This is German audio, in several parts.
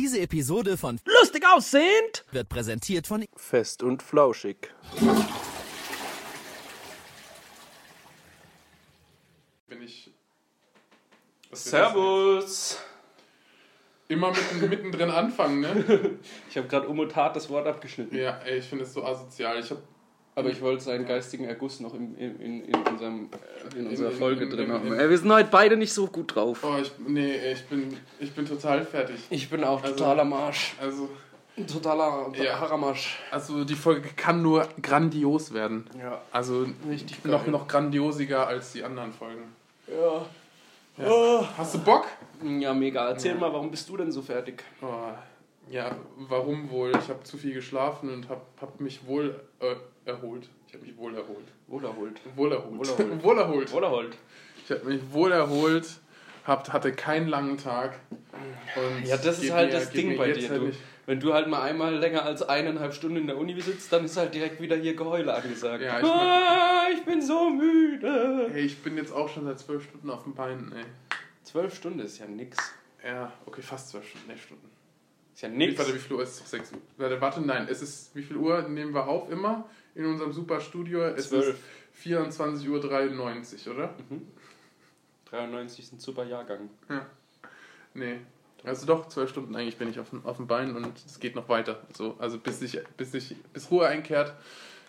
Diese Episode von Lustig aussehend! wird präsentiert von Fest und flauschig. Bin ich. Servus! Immer mitten, mittendrin anfangen, ne? Ich habe gerade um und tat das Wort abgeschnitten. Ja, ey, ich finde es so asozial. Ich hab. Aber ich wollte seinen geistigen Erguss noch in, in, in, in, unserem, in unserer in- Folge in- drin in- haben. Ey, wir sind heute beide nicht so gut drauf. Oh, ich. Nee, ey, ich bin. Ich bin total fertig. Ich bin auch Also- totaler Marsch. Also. Ein totaler Ja. Haramarsch. Also die Folge kann nur grandios werden. Ja. Also Richtig geil. noch, noch grandiosiger als die anderen Folgen. Ja. Hast du Bock? Ja, mega. Erzähl mal, warum bist du denn so fertig? Oh, ja, warum wohl? Ich habe zu viel geschlafen und habe hab mich wohl äh, erholt. Ich habe mich wohl erholt. Wohlerholt. Wohl erholt. Wohlerholt. wohl erholt. Wohlerholt. Ich habe mich wohl erholt, hab, hatte keinen langen Tag. Ja, das ist halt mir- das Ding bei dir. halt Du, wenn du halt mal einmal länger als eineinhalb Stunden in der Uni sitzt, dann ist halt direkt wieder hier Geheule angesagt. Ja, ich ah, ich bin so müde. Hey, ich bin jetzt auch schon seit zwölf Stunden auf dem Bein, ey. Zwölf Stunden ist ja nix. Ja, okay, fast zwölf Stunden, nee, Stunden. Ist ja nix. warte, wie viel Uhr ist es? Doch 6 Uhr. Warte, warte, nein, es ist, wie viel Uhr nehmen wir auf immer in unserem super Studio? Es Zwölf. ist 24.93 Uhr, oder? 93 ist ein super Jahrgang. Nee. Also doch, zwölf Stunden eigentlich bin ich auf, dem- auf dem Bein und es geht noch weiter. So, also bis ich, bis ich, bis Ruhe einkehrt,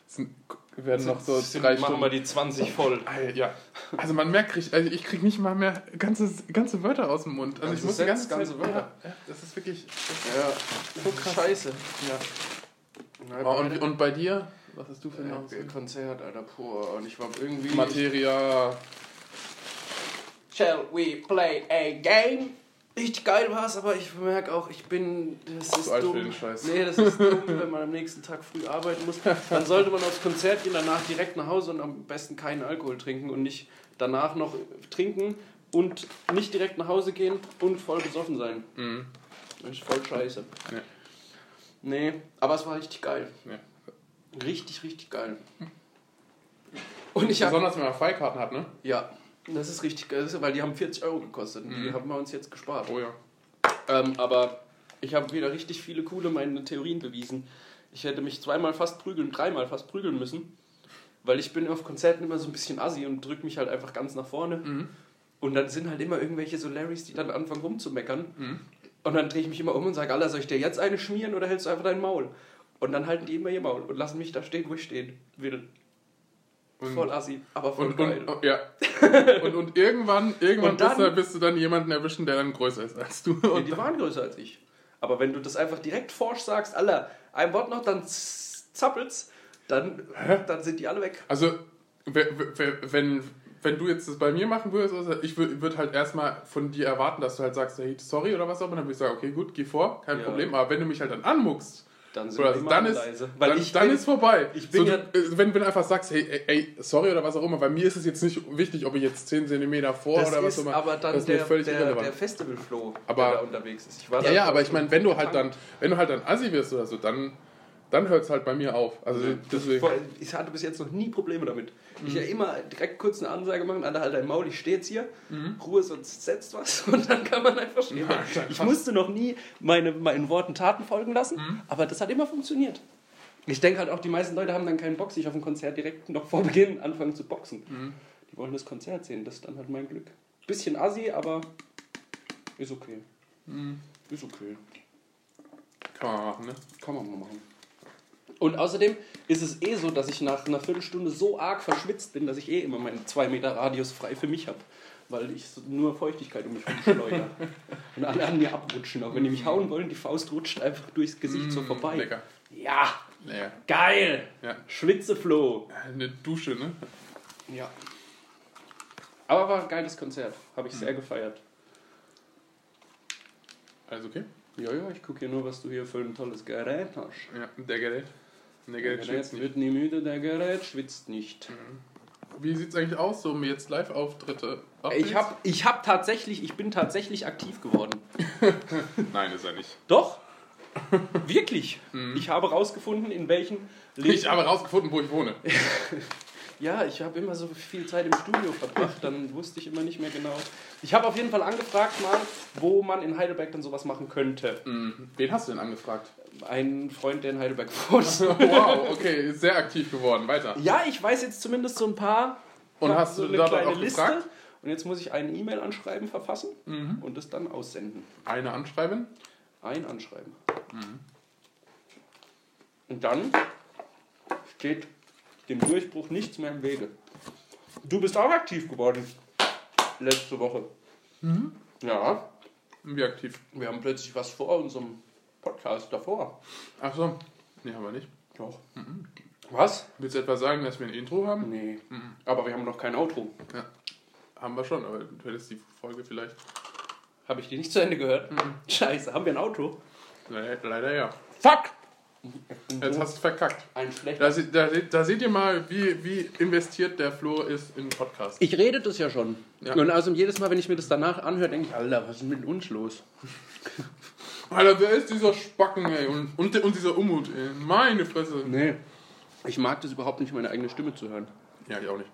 sind, werden noch so Sind- drei machen Stunden. wir die 20 voll. Ey, Ja, also man merkt, krieg- also ich kriege nicht mal mehr ganze, ganze Wörter aus dem Mund. Also Ganze ich muss die ganze ganze Zeit, Wörter. Ja, ja, das ist wirklich Ja, so krass. scheiße. Ja. Oh, und, und bei dir? Was hast du für eine ja, Konzert, Alter, pur. Und ich war irgendwie... Materia. Shall we play a game? Richtig geil war's, aber ich merke auch, ich bin. Das ist Zu alt für dumm. den Scheiß. Nee, das ist dumm, wenn man am nächsten Tag früh arbeiten muss. Dann sollte man aufs Konzert gehen, danach direkt nach Hause und am besten keinen Alkohol trinken und nicht danach noch trinken und nicht direkt nach Hause gehen und voll besoffen sein. Mhm. Das ist voll scheiße. Ja. Nee, aber es war richtig geil. Ja. Richtig, richtig geil. Und ich habe Besonders wenn man Freikarten hat, ne? ja, das ist richtig geil, weil die haben 40 Euro gekostet. und Die Mhm. haben wir uns jetzt gespart. Oh ja. Ähm, aber ich habe wieder richtig viele coole meine Theorien bewiesen. Ich hätte mich zweimal fast prügeln, dreimal fast prügeln müssen, weil ich bin auf Konzerten immer so ein bisschen assi und drücke mich halt einfach ganz nach vorne. Mhm. Und dann sind halt immer irgendwelche so Larrys, die dann anfangen rumzumeckern. Mhm. Und dann drehe ich mich immer um und sage, Alter, soll ich dir jetzt eine schmieren oder hältst du einfach dein Maul? Und dann halten die immer ihr Maul und lassen mich da stehen, wo ich stehen will. Und, Voll assi, aber voll und, geil. und, ja. und, und irgendwann, irgendwann Und dann- bist, du, bist du dann jemanden erwischen, der dann größer ist als du. Und die waren größer als ich. Aber wenn du das einfach direkt forsch sagst, Alter, ein Wort noch, dann zappelt's, dann, dann sind die alle weg. Also, we- we- wenn, wenn du jetzt das bei mir machen würdest, also ich würde würd halt erstmal von dir erwarten, dass du halt sagst, hey, sorry oder was auch immer, dann würde ich sagen, okay, gut, geh vor, kein Ja. Problem. Aber wenn du mich halt dann anmuckst, Dann sind oder wir dann, ist, leise. Weil dann, ich dann bin, ist vorbei. ich bin so, ja- du, äh, wenn, wenn du einfach sagst, hey, ey, ey, sorry oder was auch immer, bei mir ist es jetzt nicht wichtig, ob ich jetzt 10 cm vor das oder was auch immer. aber dann das ist mir der, völlig der, irrelevant. der Festivalflow, Aber- der da unterwegs ist. Ja, ja, aber ich meine, wenn du halt dann, wenn du halt dann assi wirst oder so, dann, dann hört es halt bei mir auf. Also deswegen. Ich hatte bis jetzt noch nie Probleme damit. Ich ja immer direkt kurz eine Ansage machen, Alter, halt dein Maul, ich stehe jetzt hier, Ruhe, sonst setzt was und dann kann man einfach stehen. Ich musste noch nie meine, meinen Worten Taten folgen lassen, aber das hat immer funktioniert. Ich denke halt auch, die meisten Leute haben dann keinen Bock, sich auf ein Konzert direkt noch vor Beginn anfangen zu boxen. Die wollen das Konzert sehen, das ist dann halt mein Glück. Bisschen assi, aber ist okay. Ist okay. Kann man machen, ne? Kann man mal machen. Und außerdem ist es eh so, dass ich nach einer Viertelstunde so arg verschwitzt bin, dass ich eh immer meinen 2 Meter Radius frei für mich habe. Weil ich so nur Feuchtigkeit um mich schleudere. Und alle an mir abrutschen. Auch wenn die mich hauen wollen, die Faust rutscht einfach durchs Gesicht so vorbei. Mm, Lecker. Ja, Lecker. geil! Ja. Schwitzefloh. Eine Dusche, ne? Ja. Aber war ein geiles Konzert. Habe ich sehr gefeiert. Alles okay? Ja, ja, ich gucke hier nur, was du hier für ein tolles Gerät hast. Ja, der Gerät. Der Der Gerät Gerät schwitzt nicht. wird nie müde, der Gerät schwitzt nicht. Wie sieht's eigentlich aus, so um jetzt Live-Auftritte? Ich hab, ich hab tatsächlich, ich bin tatsächlich aktiv geworden. Nein, ist er nicht. Doch. Wirklich. Ich habe rausgefunden, in welchen Ich habe rausgefunden, wo ich wohne. Ja, ich habe immer so viel Zeit im Studio verbracht, dann wusste ich immer nicht mehr genau. Ich habe auf jeden Fall angefragt mal, wo man in Heidelberg dann sowas machen könnte. Mhm. Wen hast du denn angefragt? Ein Freund, der in Heidelberg wohnt. wow, okay, sehr aktiv geworden. Weiter. Ja, ich weiß jetzt zumindest so ein paar. Und hast so du kleine auch Liste. gefragt? Und jetzt muss ich ein E-Mail-Anschreiben verfassen Mhm. und es dann aussenden. Eine anschreiben? Ein Anschreiben. Mhm. Und dann steht dem Durchbruch nichts mehr im Wege. Du bist auch aktiv geworden. Letzte Woche. Mhm. Ja, Wie aktiv? wir haben plötzlich was vor unserem Podcast davor. Ach so. Nee, haben wir nicht. Doch. Was? Willst du etwa sagen, dass wir ein Intro haben? Nee. Aber wir haben noch kein Outro. Ja. Haben wir schon, aber du hättest die Folge vielleicht. Habe ich die nicht zu Ende gehört? Scheiße, haben wir ein Outro? Leider, leider ja. Fuck! Jetzt hast du verkackt. Ein schlechter. Da, da, da seht ihr mal, wie, wie investiert der Flo ist in Podcast. Ich rede das ja schon. Ja. Und also jedes Mal, wenn ich mir das danach anhöre, denke ich, Alter, was ist mit uns los? Alter, wer ist dieser Spacken, ey? Und, und, und dieser Umut, ey. Meine Fresse. Nee. Ich mag das überhaupt nicht, meine eigene Stimme zu hören. Ja, ich auch nicht.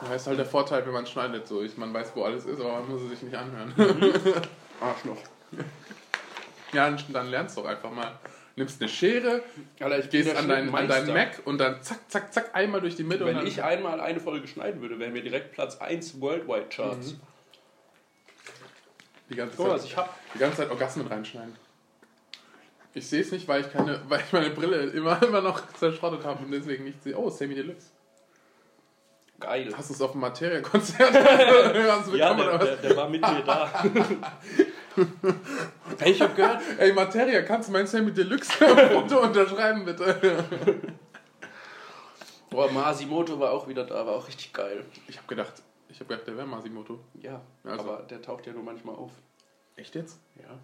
Das heißt halt der Vorteil, wenn man schneidet, so. Ich, man weiß, wo alles ist, aber man muss es sich nicht anhören. Arschloch. ja, dann, dann lernst du doch einfach mal. Nimmst eine Schere, Alter, ich gehst an deinen, an deinen. Mac und dann zack, zack, zack, einmal durch die Mitte Wenn ich einmal eine Folge schneiden würde, wären wir direkt Platz 1 Worldwide Charts. Die ganze Zeit, was ich hab. die ganze Zeit Orgasmen reinschneiden. Ich sehe es nicht, weil ich keine, weil ich meine Brille immer, immer noch zerschrottet habe und deswegen nicht sehe. Oh, Sammy Deluxe. Geil. Hast du es auf dem Materia-Konzert Ja, der, der, der war mit mir da. Hey, ich hab gehört, Ey, Materia, kannst du mein Sammy Deluxe Foto unterschreiben, bitte? boah, Masimoto war auch wieder da, war auch richtig geil. Ich habe gedacht, ich habe gedacht, der wäre Masimoto. Ja, Also. aber der taucht ja nur manchmal auf. Echt jetzt? Ja.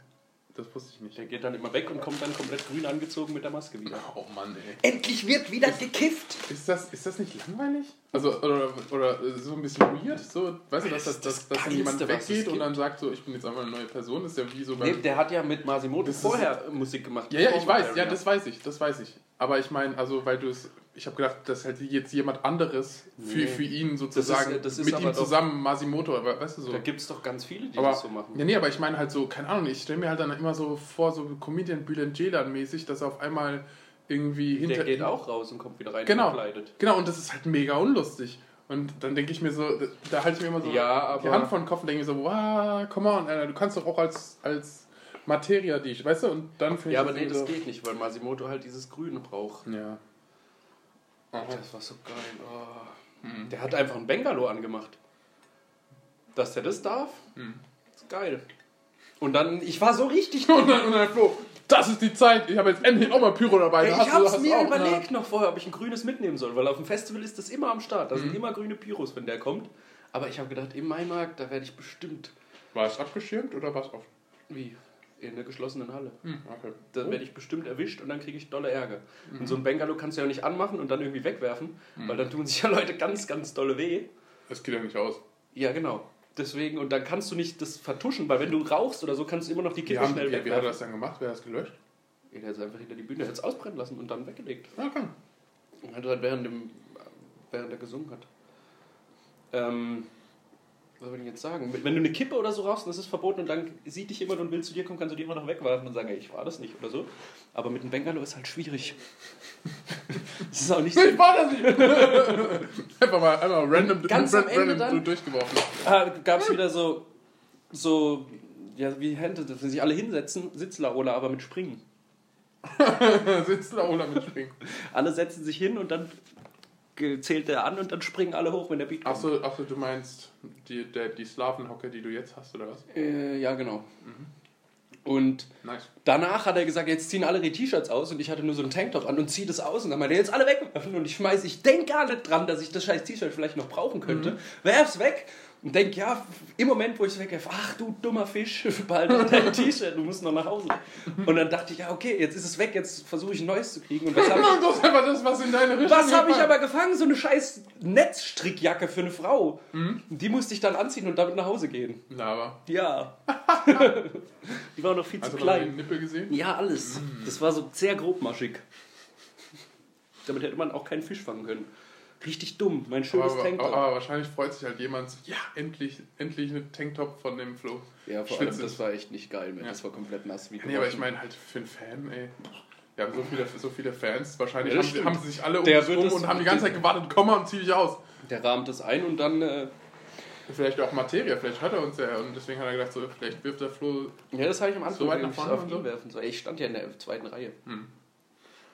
Das wusste ich nicht. Der geht dann immer weg und kommt dann komplett grün angezogen mit der Maske wieder. Oh Mann, ey. Endlich wird wieder gekifft! Ist das, ist das nicht langweilig? Also, oder, oder so ein bisschen weird? So, weißt du, dass, dass, dass, dass dann jemand weggeht und dann sagt, so, ich bin jetzt einfach eine neue Person? Das ist ja wie so Nee, der hat ja mit Masimoto Das ist- vorher Musik gemacht. Ja, ja, ich weiß, ja, Materia. das weiß ich, das weiß ich. Aber ich meine, also, weil du es. Ich habe gedacht, dass halt jetzt jemand anderes für, Nee. für ihn sozusagen das ist mit aber ihm doch- zusammen Masimoto, aber weißt du so. Da gibt es doch ganz viele, die Aber, das so machen. ja, nee, aber ich meine halt so, keine Ahnung, ich stelle mir halt dann immer so vor, so Comedian Bülent Ceylan mäßig, dass er auf einmal irgendwie hinter Der geht auch raus und kommt wieder rein Genau. verkleidet. Genau, und das ist halt mega unlustig. Und dann denke ich mir so, da, halte ich mir immer so Ja, die Hand vor den Kopf und denke mir so, wow, come on, Alter, du kannst doch auch als, als Materia dich, weißt du? Und dann finde Ja, ich aber nee, das so, geht nicht, weil Masimoto halt dieses Grüne braucht. Ja. Aha. Das war so geil. Oh. Der hat einfach ein Bengalo angemacht. Dass der das darf, Mhm. ist geil. Und dann, ich war so richtig. Und dann, und dann Flo, das ist die Zeit, ich habe jetzt endlich auch mal Pyro dabei. Ey, ich hab's hast mir überlegt noch vorher, ob ich ein grünes mitnehmen soll, weil auf dem Festival ist das immer am Start. Da Mhm. sind immer grüne Pyros, wenn der kommt. Aber ich habe gedacht, im Maimarkt, da werde ich bestimmt. War es abgeschirmt oder war es offen? Wie? In der geschlossenen Halle. Hm, okay. Da werde ich bestimmt erwischt und dann kriege ich dolle Ärger. Und so ein Bengalo kannst du ja nicht anmachen und dann irgendwie wegwerfen, weil dann tun sich ja Leute ganz, ganz dolle weh. Das geht ja nicht aus. Ja, genau. Deswegen, und dann kannst du nicht das vertuschen, weil wenn du rauchst oder so, kannst du immer noch die Kippe haben, schnell wie, wie hat er wegwerfen. das dann gemacht? Wer hat das gelöscht? Ja, der hat es einfach hinter die Bühne, es ausbrennen lassen und dann weggelegt. Okay. Und hat halt während, dem, während er gesungen hat. Ähm, was soll ich jetzt sagen? Wenn du eine Kippe oder so rauchst und das ist verboten und dann sieht dich jemand und will zu dir kommen, kannst du die immer noch wegwerfen und sagen, ey, ich war das nicht oder so. Aber mit einem Bengalo ist halt schwierig. Das ist auch nicht so. Ich war das nicht! einfach mal einmal random, Ganz am random Ende dann- durchgeworfen. Gab es wieder so, so, ja, wie Hände, dass sich alle hinsetzen, Sitzlaola, aber mit Springen. Ohne mit Springen. Alle setzen sich hin und dann zählt der an und dann springen alle hoch, wenn der Beat kommt. Achso, ach so, du meinst die, der, die Slavenhocke, die du jetzt hast, oder was? Äh, ja, genau. Und Nice. danach hat er gesagt, jetzt ziehen alle die T-Shirts aus und ich hatte nur so einen Tanktop an und ziehe das aus und dann meinte er, jetzt alle wegwerfen und ich schmeiß, ich denke gar nicht dran, dass ich das scheiß T-Shirt vielleicht noch brauchen könnte, werf's weg und denk, ja, im Moment, wo ich es wegwerfe, ach du dummer Fisch, behalte dein T-Shirt, du musst noch nach Hause. Und dann dachte ich, ja, okay, jetzt ist es weg, jetzt versuche ich ein neues zu kriegen und was habe ich, Das ist einfach das, was in deine Richtung was hab ich aber gefangen? So eine scheiß Netzstrickjacke für eine Frau. Die musste ich dann anziehen und damit nach Hause gehen. Lava. Ja. Die war noch viel Hast zu du mal den klein. Nippel gesehen? Ja, alles. Das war so sehr grobmaschig. Damit hätte man auch keinen Fisch fangen können. Richtig dumm, mein schönes Aber, Tanktop. aber, aber wahrscheinlich freut sich halt jemand, so, ja, endlich, endlich eine Tanktop von dem Flo. ja, vor Schwitzig. allem, das war echt nicht geil mehr. Ja. Das war komplett nass wie Nee, aber ich meine halt für einen Fan, ey. Wir haben so viele, so viele Fans. Wahrscheinlich Ja, haben, das haben sie sich alle um Der rum das- und haben die ganze Zeit gewartet, komm mal und zieh dich aus. Der rahmt es ein und dann. Äh, Vielleicht auch Materia, vielleicht hört er uns ja und deswegen hat er gedacht, so, vielleicht wirft der Flo. ja, das habe ich am Anfang So weit nach vorne auf ihn so? werfen. So, ich stand ja in der zweiten Reihe.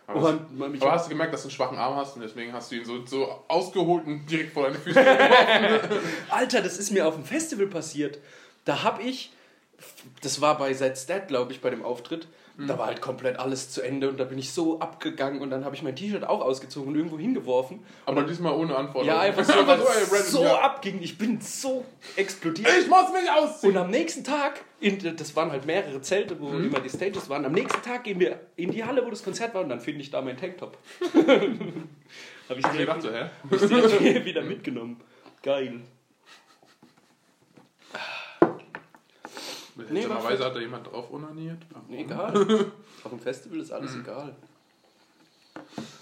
Aber, Oh, hast, man- aber hast du gemerkt, dass du einen schwachen Arm hast und deswegen hast du ihn so, so ausgeholt und direkt vor deine Füße geworfen. Alter, das ist mir auf dem Festival passiert. Da hab ich, das war bei Set Stat, glaube ich, bei dem Auftritt. Da war halt komplett alles zu Ende und da bin ich so abgegangen und dann habe ich mein T-Shirt auch ausgezogen und irgendwo hingeworfen. Aber diesmal ohne Antwort. Ja, einfach so, weil es so abging. Ich bin so explodiert. Ich muss mich ausziehen! Und am nächsten Tag, in, das waren halt mehrere Zelte, wo immer die Stages waren. Am nächsten Tag gehen wir in die Halle, wo das Konzert war, und dann finde ich da meinen Tanktop. Habe ich Ich direkt, hab ich direkt wieder mitgenommen. Geil. Nee, Seltsamerweise hat da jemand drauf onaniert. Nee, egal. Auf dem Festival ist alles egal.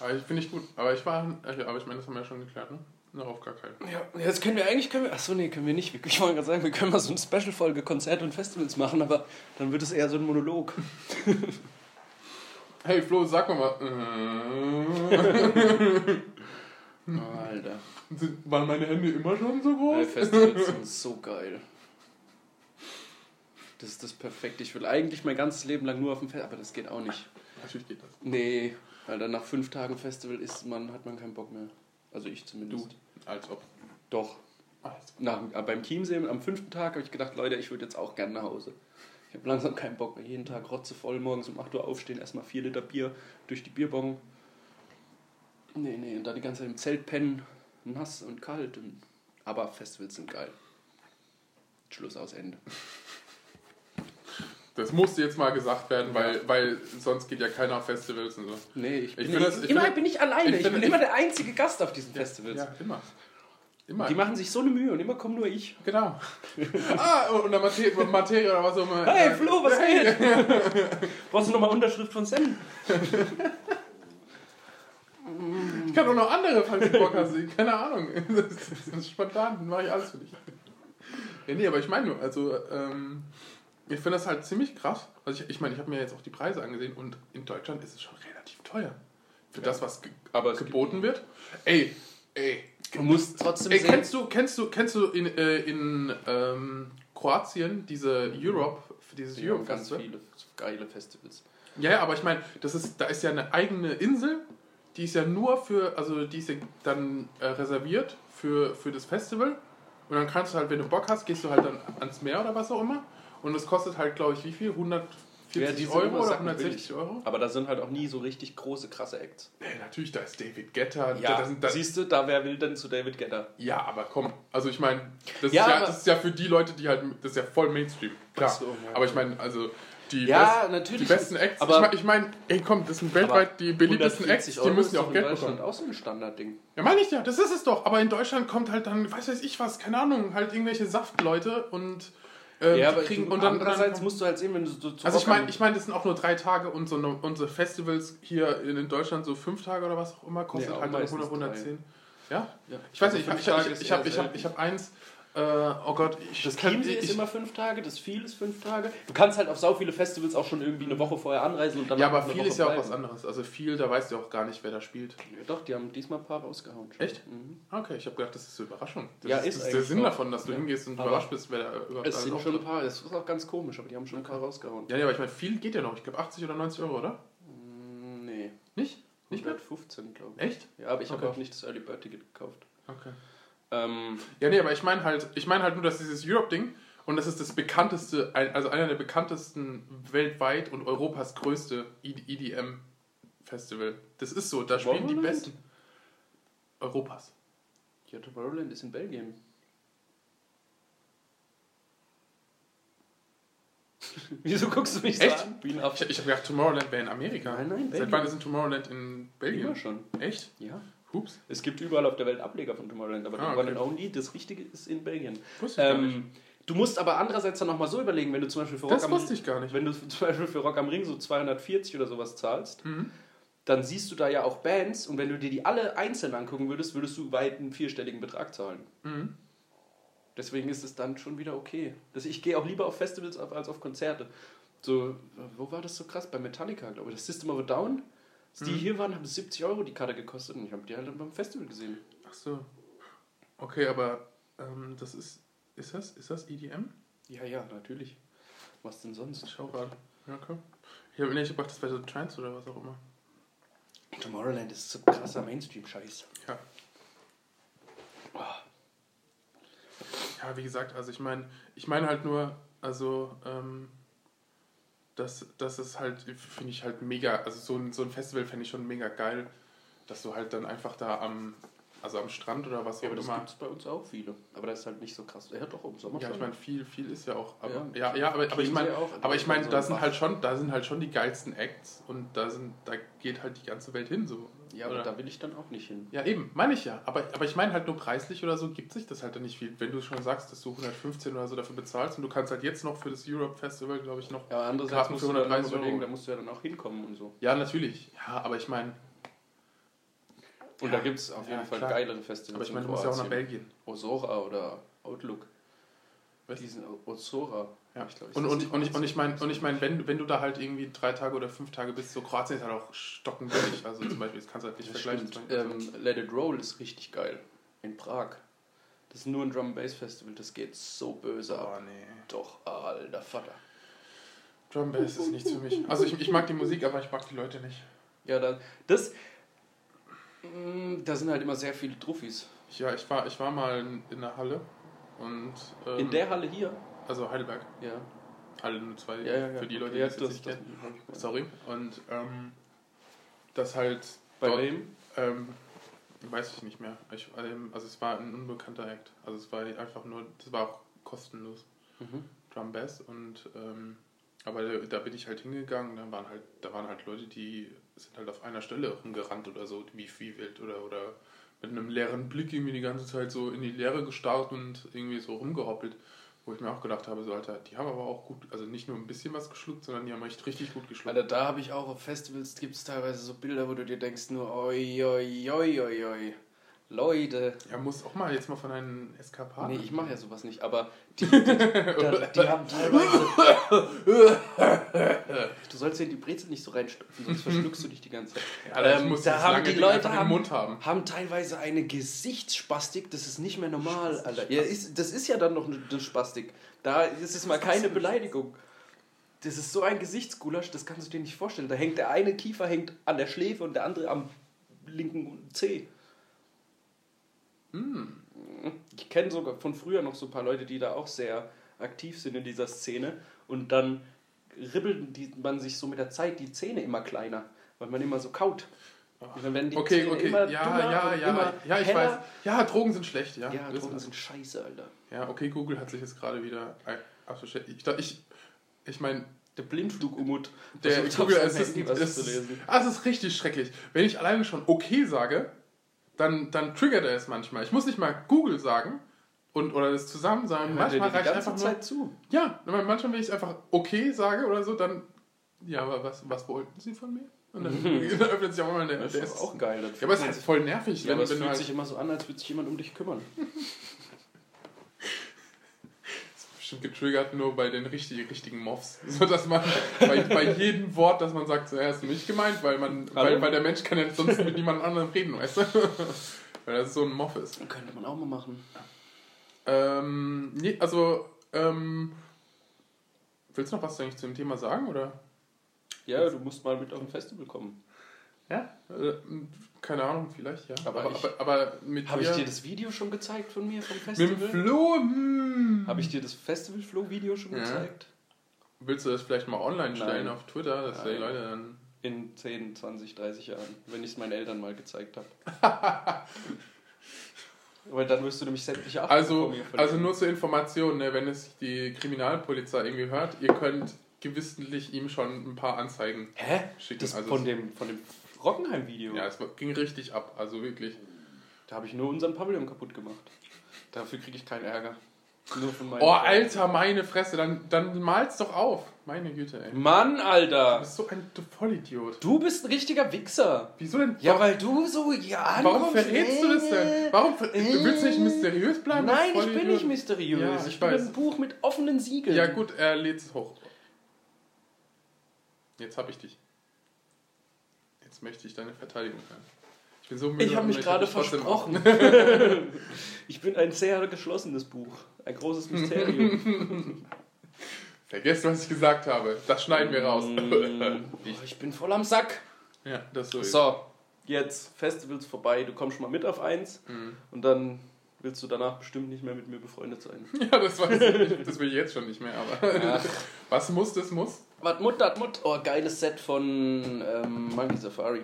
Aber ich finde ich gut. Aber ich war, äh, aber ich meine, das haben wir ja schon geklärt, ne? Darauf gar keinen. Ja, jetzt können wir eigentlich, können wir, achso, nee, können wir nicht. Ich wollte gerade sagen, wir können mal so eine Special-Folge Konzerte und Festivals machen, aber dann wird es eher so ein Monolog. Hey Flo, sag mal mal. Äh, Alter. sind, waren meine Hände immer schon so groß? Festivals sind so geil. Das ist das Perfekte. Ich will eigentlich mein ganzes Leben lang nur auf dem Festival, aber das geht auch nicht. Natürlich geht das. Nee, Alter, nach fünf Tagen Festival ist man, hat man keinen Bock mehr. Also ich zumindest. Du, als ob. Doch. Alles. Nach, äh, beim Chiemsee am fünften Tag habe ich gedacht, Leute, ich würde jetzt auch gerne nach Hause. Ich habe langsam keinen Bock mehr. Jeden Tag rotzevoll, morgens um 8 Uhr aufstehen, erstmal 4 Liter Bier durch die Bierbong. Nee, nee, und dann die ganze Zeit im Zelt pennen, nass und kalt. Und, aber Festivals sind geil. Schluss aus Ende. Das musste jetzt mal gesagt werden, weil, weil sonst geht ja keiner auf Festivals und so. Nee, ich bin, Ich das- ich immer finde- bin ich alleine. ich Ich, bin immer der einzige Gast auf diesen Festivals. Ja, immer. Immer. Die machen sich so eine Mühe und immer komme nur ich. Genau. ah, und der Materie, Materie oder was auch immer. Hey. Flo, was geht? Brauchst du nochmal Unterschrift von Sam? Ich kann auch noch andere, falls du Bock hast. Keine Ahnung. Das ist, das ist spontan, dann mache ich alles für dich. Ja, nee, aber ich meine nur, also, ähm, ich finde das halt ziemlich krass. Also, ich, ich meine, ich habe mir jetzt auch die Preise angesehen und in Deutschland ist es schon relativ teuer. Für das, was ge geboten wird. Ey, ey. Du musst trotzdem Ey, sehen. kennst du, kennst du, kennst du in, äh, in ähm, Kroatien diese Europe, für dieses haben Europe ganz viele geile Festivals. Ja, ja, aber ich meine, das ist, da ist ja eine eigene Insel, die ist ja nur für, also die ist ja dann äh, reserviert für, für das Festival. Und dann kannst du halt, wenn du Bock hast, gehst du halt dann ans Meer oder was auch immer. Und das kostet halt, glaube ich, wie viel? 140 Ja, Euro oder Sachen 160 billig. Euro? Aber da sind halt auch nie so richtig große, krasse Acts. Nee, natürlich, da ist David Guetta. Ja, da sind, da, siehst du, da wer will denn zu David Guetta? ja, aber komm, also ich meine, das, Ja, ist ja, das ist ja für die Leute, die halt, das ist ja voll Mainstream. Klar. So, aber ich meine, also die, Ja, best- natürlich die besten ist- Acts, aber- ich meine, ich mein, ey komm, das sind weltweit die beliebtesten Acts, 140 die Euro müssen ist ja auch in Geld Deutschland bekommen. auch so ein Standardding. Ja, meine ich ja, das ist es doch. Aber in Deutschland kommt halt dann, weiß weiß ich was, keine Ahnung, halt irgendwelche Saftleute und äh, ja, aber kriegen und dann. andererseits musst du halt sehen, wenn du so also ich meine, ich meine, das sind auch nur drei Tage und so unsere Festivals hier in, Deutschland so fünf Tage oder was auch immer kostet Nee, halt dann meistens 100, 110. Ja? Ja. Ich weiß nicht, Also ich habe fünf ich, ich, ich, ich, hab, ich, hab, ich hab eins, äh, oh Gott, ich Das kann- Chiemsee ist ich, immer fünf Tage, das Viel ist fünf Tage. Du kannst halt auf so viele Festivals auch schon irgendwie eine Woche vorher anreisen und dann Ja, aber viel Woche ist ja auch bleiben. was anderes. Also viel, da weißt du auch gar nicht, wer da spielt. Ja, doch, die haben diesmal ein paar rausgehauen. schon. Echt? Mhm. Okay, ich habe gedacht, das ist eine Überraschung. Das Ja, ist, ist das ist der Sinn auch. davon, dass du Ja. hingehst und Aber überrascht bist, wer da überhaupt Es sind schon ein paar, es ist auch ganz komisch, aber die haben schon ein paar rausgehauen. Ja, ja, aber ich meine, viel geht ja noch. Ich glaube 80 oder 90 Euro, oder? Mm, Nee. Nicht? Nicht mehr? 115, glaube ich. Echt? Ja, aber ich habe Okay. auch nicht das Early Bird Ticket gekauft. Okay. Ähm, Ja, nee, aber ich meine halt, ich meine halt nur, dass dieses Europe-Ding, und das ist das bekannteste, also einer der bekanntesten weltweit und Europas größte EDM-Festival. Das ist so, da spielen die Tomorrowland? Besten. Europas. ja, Tomorrowland ist in Belgien. Wieso guckst du mich Echt? so an? Ich, ich habe gedacht, Tomorrowland wäre in Amerika. Nein, nein, Seit Belgien. wann ist ein Tomorrowland in Belgien? Immer schon. Echt? Ja. Hups. Es gibt überall auf der Welt Ableger von Tomorrowland, aber Ah, die One okay. and Only, das Richtige ist in Belgien. Wusste ich gar nicht. Ähm, du musst aber andererseits dann nochmal so überlegen, wenn du zum Beispiel für Rock Das am. Wenn du zum Beispiel für Rock am Ring so 240 oder sowas zahlst, Mhm. dann siehst du da ja auch Bands und wenn du dir die alle einzeln angucken würdest, würdest du weit einen vierstelligen Betrag zahlen. Mhm. Deswegen ist es dann schon wieder okay. Das, ich gehe auch lieber auf Festivals als auf Konzerte. So, wo war das so krass? Bei Metallica, glaube ich. Das System of a Down. Die Mhm. hier waren, haben 70 Euro die Karte gekostet und ich habe die halt beim Festival gesehen. Ach so. Okay, aber ähm, das ist. Ist das? Ist das EDM? Ja, ja, natürlich. Was denn sonst? Schau gerade. Ja, okay. Ich habe nicht gedacht, das wäre so Trance oder was auch immer. Tomorrowland ist so krasser Mainstream-Scheiß. Ja. Ja, wie gesagt, also ich meine, ich meine halt nur, also, ähm, das, das ist halt, finde ich halt mega, also so ein, so ein Festival fände ich schon mega geil, dass du halt dann einfach da am, also am Strand oder was Ja, auch aber das immer. gibt es bei uns auch viele. Aber das ist halt nicht so krass. Er hat doch im Sommer Ja, ich meine, viel, viel ist ja auch, aber, Ja, ja, ja, aber, aber ich meine, aber ich meine, da sind halt schon, da sind halt schon die geilsten Acts und da sind, da geht halt die ganze Welt hin, so. Ja, aber Oder? da will ich dann auch nicht hin. Ja, eben, meine ich ja. Aber, aber ich meine halt nur preislich oder so gibt sich das halt dann nicht viel. Wenn du schon sagst, dass du 115 oder so dafür bezahlst und du kannst halt jetzt noch für das Europe Festival, glaube ich, noch. Ja, aber andererseits Karten musst du dann auch 130 überlegen, da musst du ja dann auch hinkommen und so. Ja, natürlich. Ja, aber ich meine, Und Ja, da gibt es auf jeden ja, Fall klar. geilere Festivals. aber ich meine, in du musst ja auch nach. Belgien. Osora oder Outlook. Was? Diesen Osora. Ja. Ich glaub, Und, und, und ich, und ich meine, ich mein, wenn, wenn du da halt irgendwie drei Tage oder fünf Tage bist, so Kroatien ist halt auch stockenbillig. Also zum Beispiel, das kannst du halt nicht Das vergleichen. Ähm, Let It Roll ist richtig geil. In Prag. Das ist nur ein Drum Bass Festival, das geht so böse ab. oh nee. Doch, alter Vater. Drum Bass ist nichts für mich. Also ich, ich mag die Musik, aber ich mag die Leute nicht. Ja, da, das. mh, Da sind halt immer sehr viele Truffis. Ja, ich war, ich war mal in, in der Halle und. ähm, In der Halle hier? Also Heidelberg. Ja. Halle nur zwei, Ja, ja, ja. für die Leute, die das jetzt das, nicht das, kennen. Sorry. Und ähm, das halt. Bei dort, wem? Ähm, weiß ich nicht mehr. Ich, ähm, also es war ein unbekannter Act. Also es war einfach nur, das war auch kostenlos. Mhm. Drum Bass und ähm, aber da, da bin ich halt hingegangen, da waren halt, da waren halt Leute, die sind halt auf einer Stelle rumgerannt oder so, wie wie wild oder oder mit einem leeren Blick irgendwie die ganze Zeit so in die Leere gestarrt und irgendwie so rumgehoppelt. Wo ich mir auch gedacht habe, so Alter, die haben aber auch gut, also nicht nur ein bisschen was geschluckt, sondern die haben echt richtig gut geschluckt. Alter, da habe ich auch auf Festivals, gibt es teilweise so Bilder, wo du dir denkst, nur oi, oi, oi, oi, oi. Leute. Er muss auch mal jetzt mal von einem Eskapaden. Nee, ich mache ja sowas nicht, aber die, die, da, die haben teilweise. du sollst ja in die Brezel nicht so reinstopfen, sonst verschluckst du dich die ganze Zeit. Alter, ich Ähm, muss da haben lange die Ding Leute haben, haben. haben teilweise eine Gesichtsspastik, das ist nicht mehr normal, Alter. Ja, ist, das ist ja dann noch eine, eine Spastik. Da ist es mal keine Beleidigung. Das ist so ein Gesichtsgulasch, das kannst du dir nicht vorstellen. Da hängt der eine Kiefer hängt an der Schläfe und der andere am linken Zeh. Hm. Ich kenne sogar von früher noch so ein paar Leute, die da auch sehr aktiv sind in dieser Szene. Und dann ribbeln die, man sich so mit der Zeit die Zähne immer kleiner, weil man immer so kaut. Und dann werden die Okay, Zähne okay, immer ja, ja, und ja, immer ja, ich heller. weiß. Ja, Drogen sind schlecht, ja. Ja, Drogen sind scheiße, Alter. Ja, okay, Google hat sich jetzt gerade wieder äh. Ich, dachte, ich, ich meine, Der Blindflug-Umut. der Google Assistant ist, lesen. ah, es ist richtig schrecklich. Wenn ich alleine schon okay sage, dann, dann triggert er es manchmal. Ich muss nicht mal Google sagen und, oder das zusammen sagen. Er manchmal reicht einfach nur. Zeit zu. Ja, manchmal, wenn ich einfach okay sage oder so, dann. Ja, aber was, was wollten Sie von mir? Und dann, dann öffnet sich auch immer der. Das der ist auch geil. Ja, aber es ist halt voll nervig, Ja, aber es wenn, wenn du fühlt halt, sich immer so an, als würde sich jemand um dich kümmern. bestimmt getriggert nur bei den richtig, richtigen Moffs. So dass man bei, bei jedem Wort, dass man sagt, so, ja, mich gemeint, weil man, Hallo? weil, weil der Mensch kann ja sonst mit niemand anderem reden, weißt du? Weil das so ein Moff ist. Könnte man auch mal machen. Ähm, nee, also, ähm, willst du noch was eigentlich zu dem Thema sagen, oder? Ja, du musst mal mit auf ein Festival kommen. Ja. Äh, keine Ahnung, vielleicht, ja. Aber aber, ich- aber, aber mit Habe ich dir- das Video schon gezeigt von mir vom Mit dem Festival? Flo? Habe ich dir das Festival-Flow-Video schon Ja. gezeigt? Willst du das vielleicht mal online stellen Nein. auf Twitter, dass die. Leute dann... In 10, 20, 30 Jahren, wenn ich es meinen Eltern mal gezeigt habe. Weil dann wirst du nämlich sämtliche Achten Also, von mir verlieren. also nur zur Information, ne, wenn es die Kriminalpolizei irgendwie hört, ihr könnt gewissentlich ihm schon ein paar Anzeigen Hä? schicken. Das also von dem, von dem Rockenheim-Video? Ja, es ging richtig ab, also wirklich. Da habe ich nur unseren Pavillon kaputt gemacht. Dafür kriege ich keinen Ärger. Nur von meinen Oh. Alter, meine Fresse, dann, dann mal's doch auf. Meine Güte, ey. Du Mann, Alter. bist so ein du Vollidiot. Du bist ein richtiger Wichser. Wieso denn? Ja, weil du so, ja, Warum verrätst du das denn? Warum äh. du willst nicht mysteriös bleiben? Nein, du ich bin nicht mysteriös. Ja, ich ich bin ein Buch mit offenen Siegeln. Ja, gut, er lädt es hoch. Jetzt hab ich dich. Jetzt möchte ich deine Verteidigung hören. Ich bin so müde. Ich habe mich gerade versprochen. ich bin ein sehr geschlossenes Buch. Ein großes Mysterium. Vergesst, was ich gesagt habe. Das schneiden wir raus. ich, ich bin voll am Sack. ja, das so ist. So, jetzt Festivals vorbei. Du kommst mal mit auf eins. Mhm. Und dann willst du danach bestimmt nicht mehr mit mir befreundet sein. Ja, das weiß ich nicht. Das will ich jetzt schon nicht mehr, aber. Was muss, das muss? Was Mut, dat Mut. Oh, geiles Set von ähm, Monkey Safari.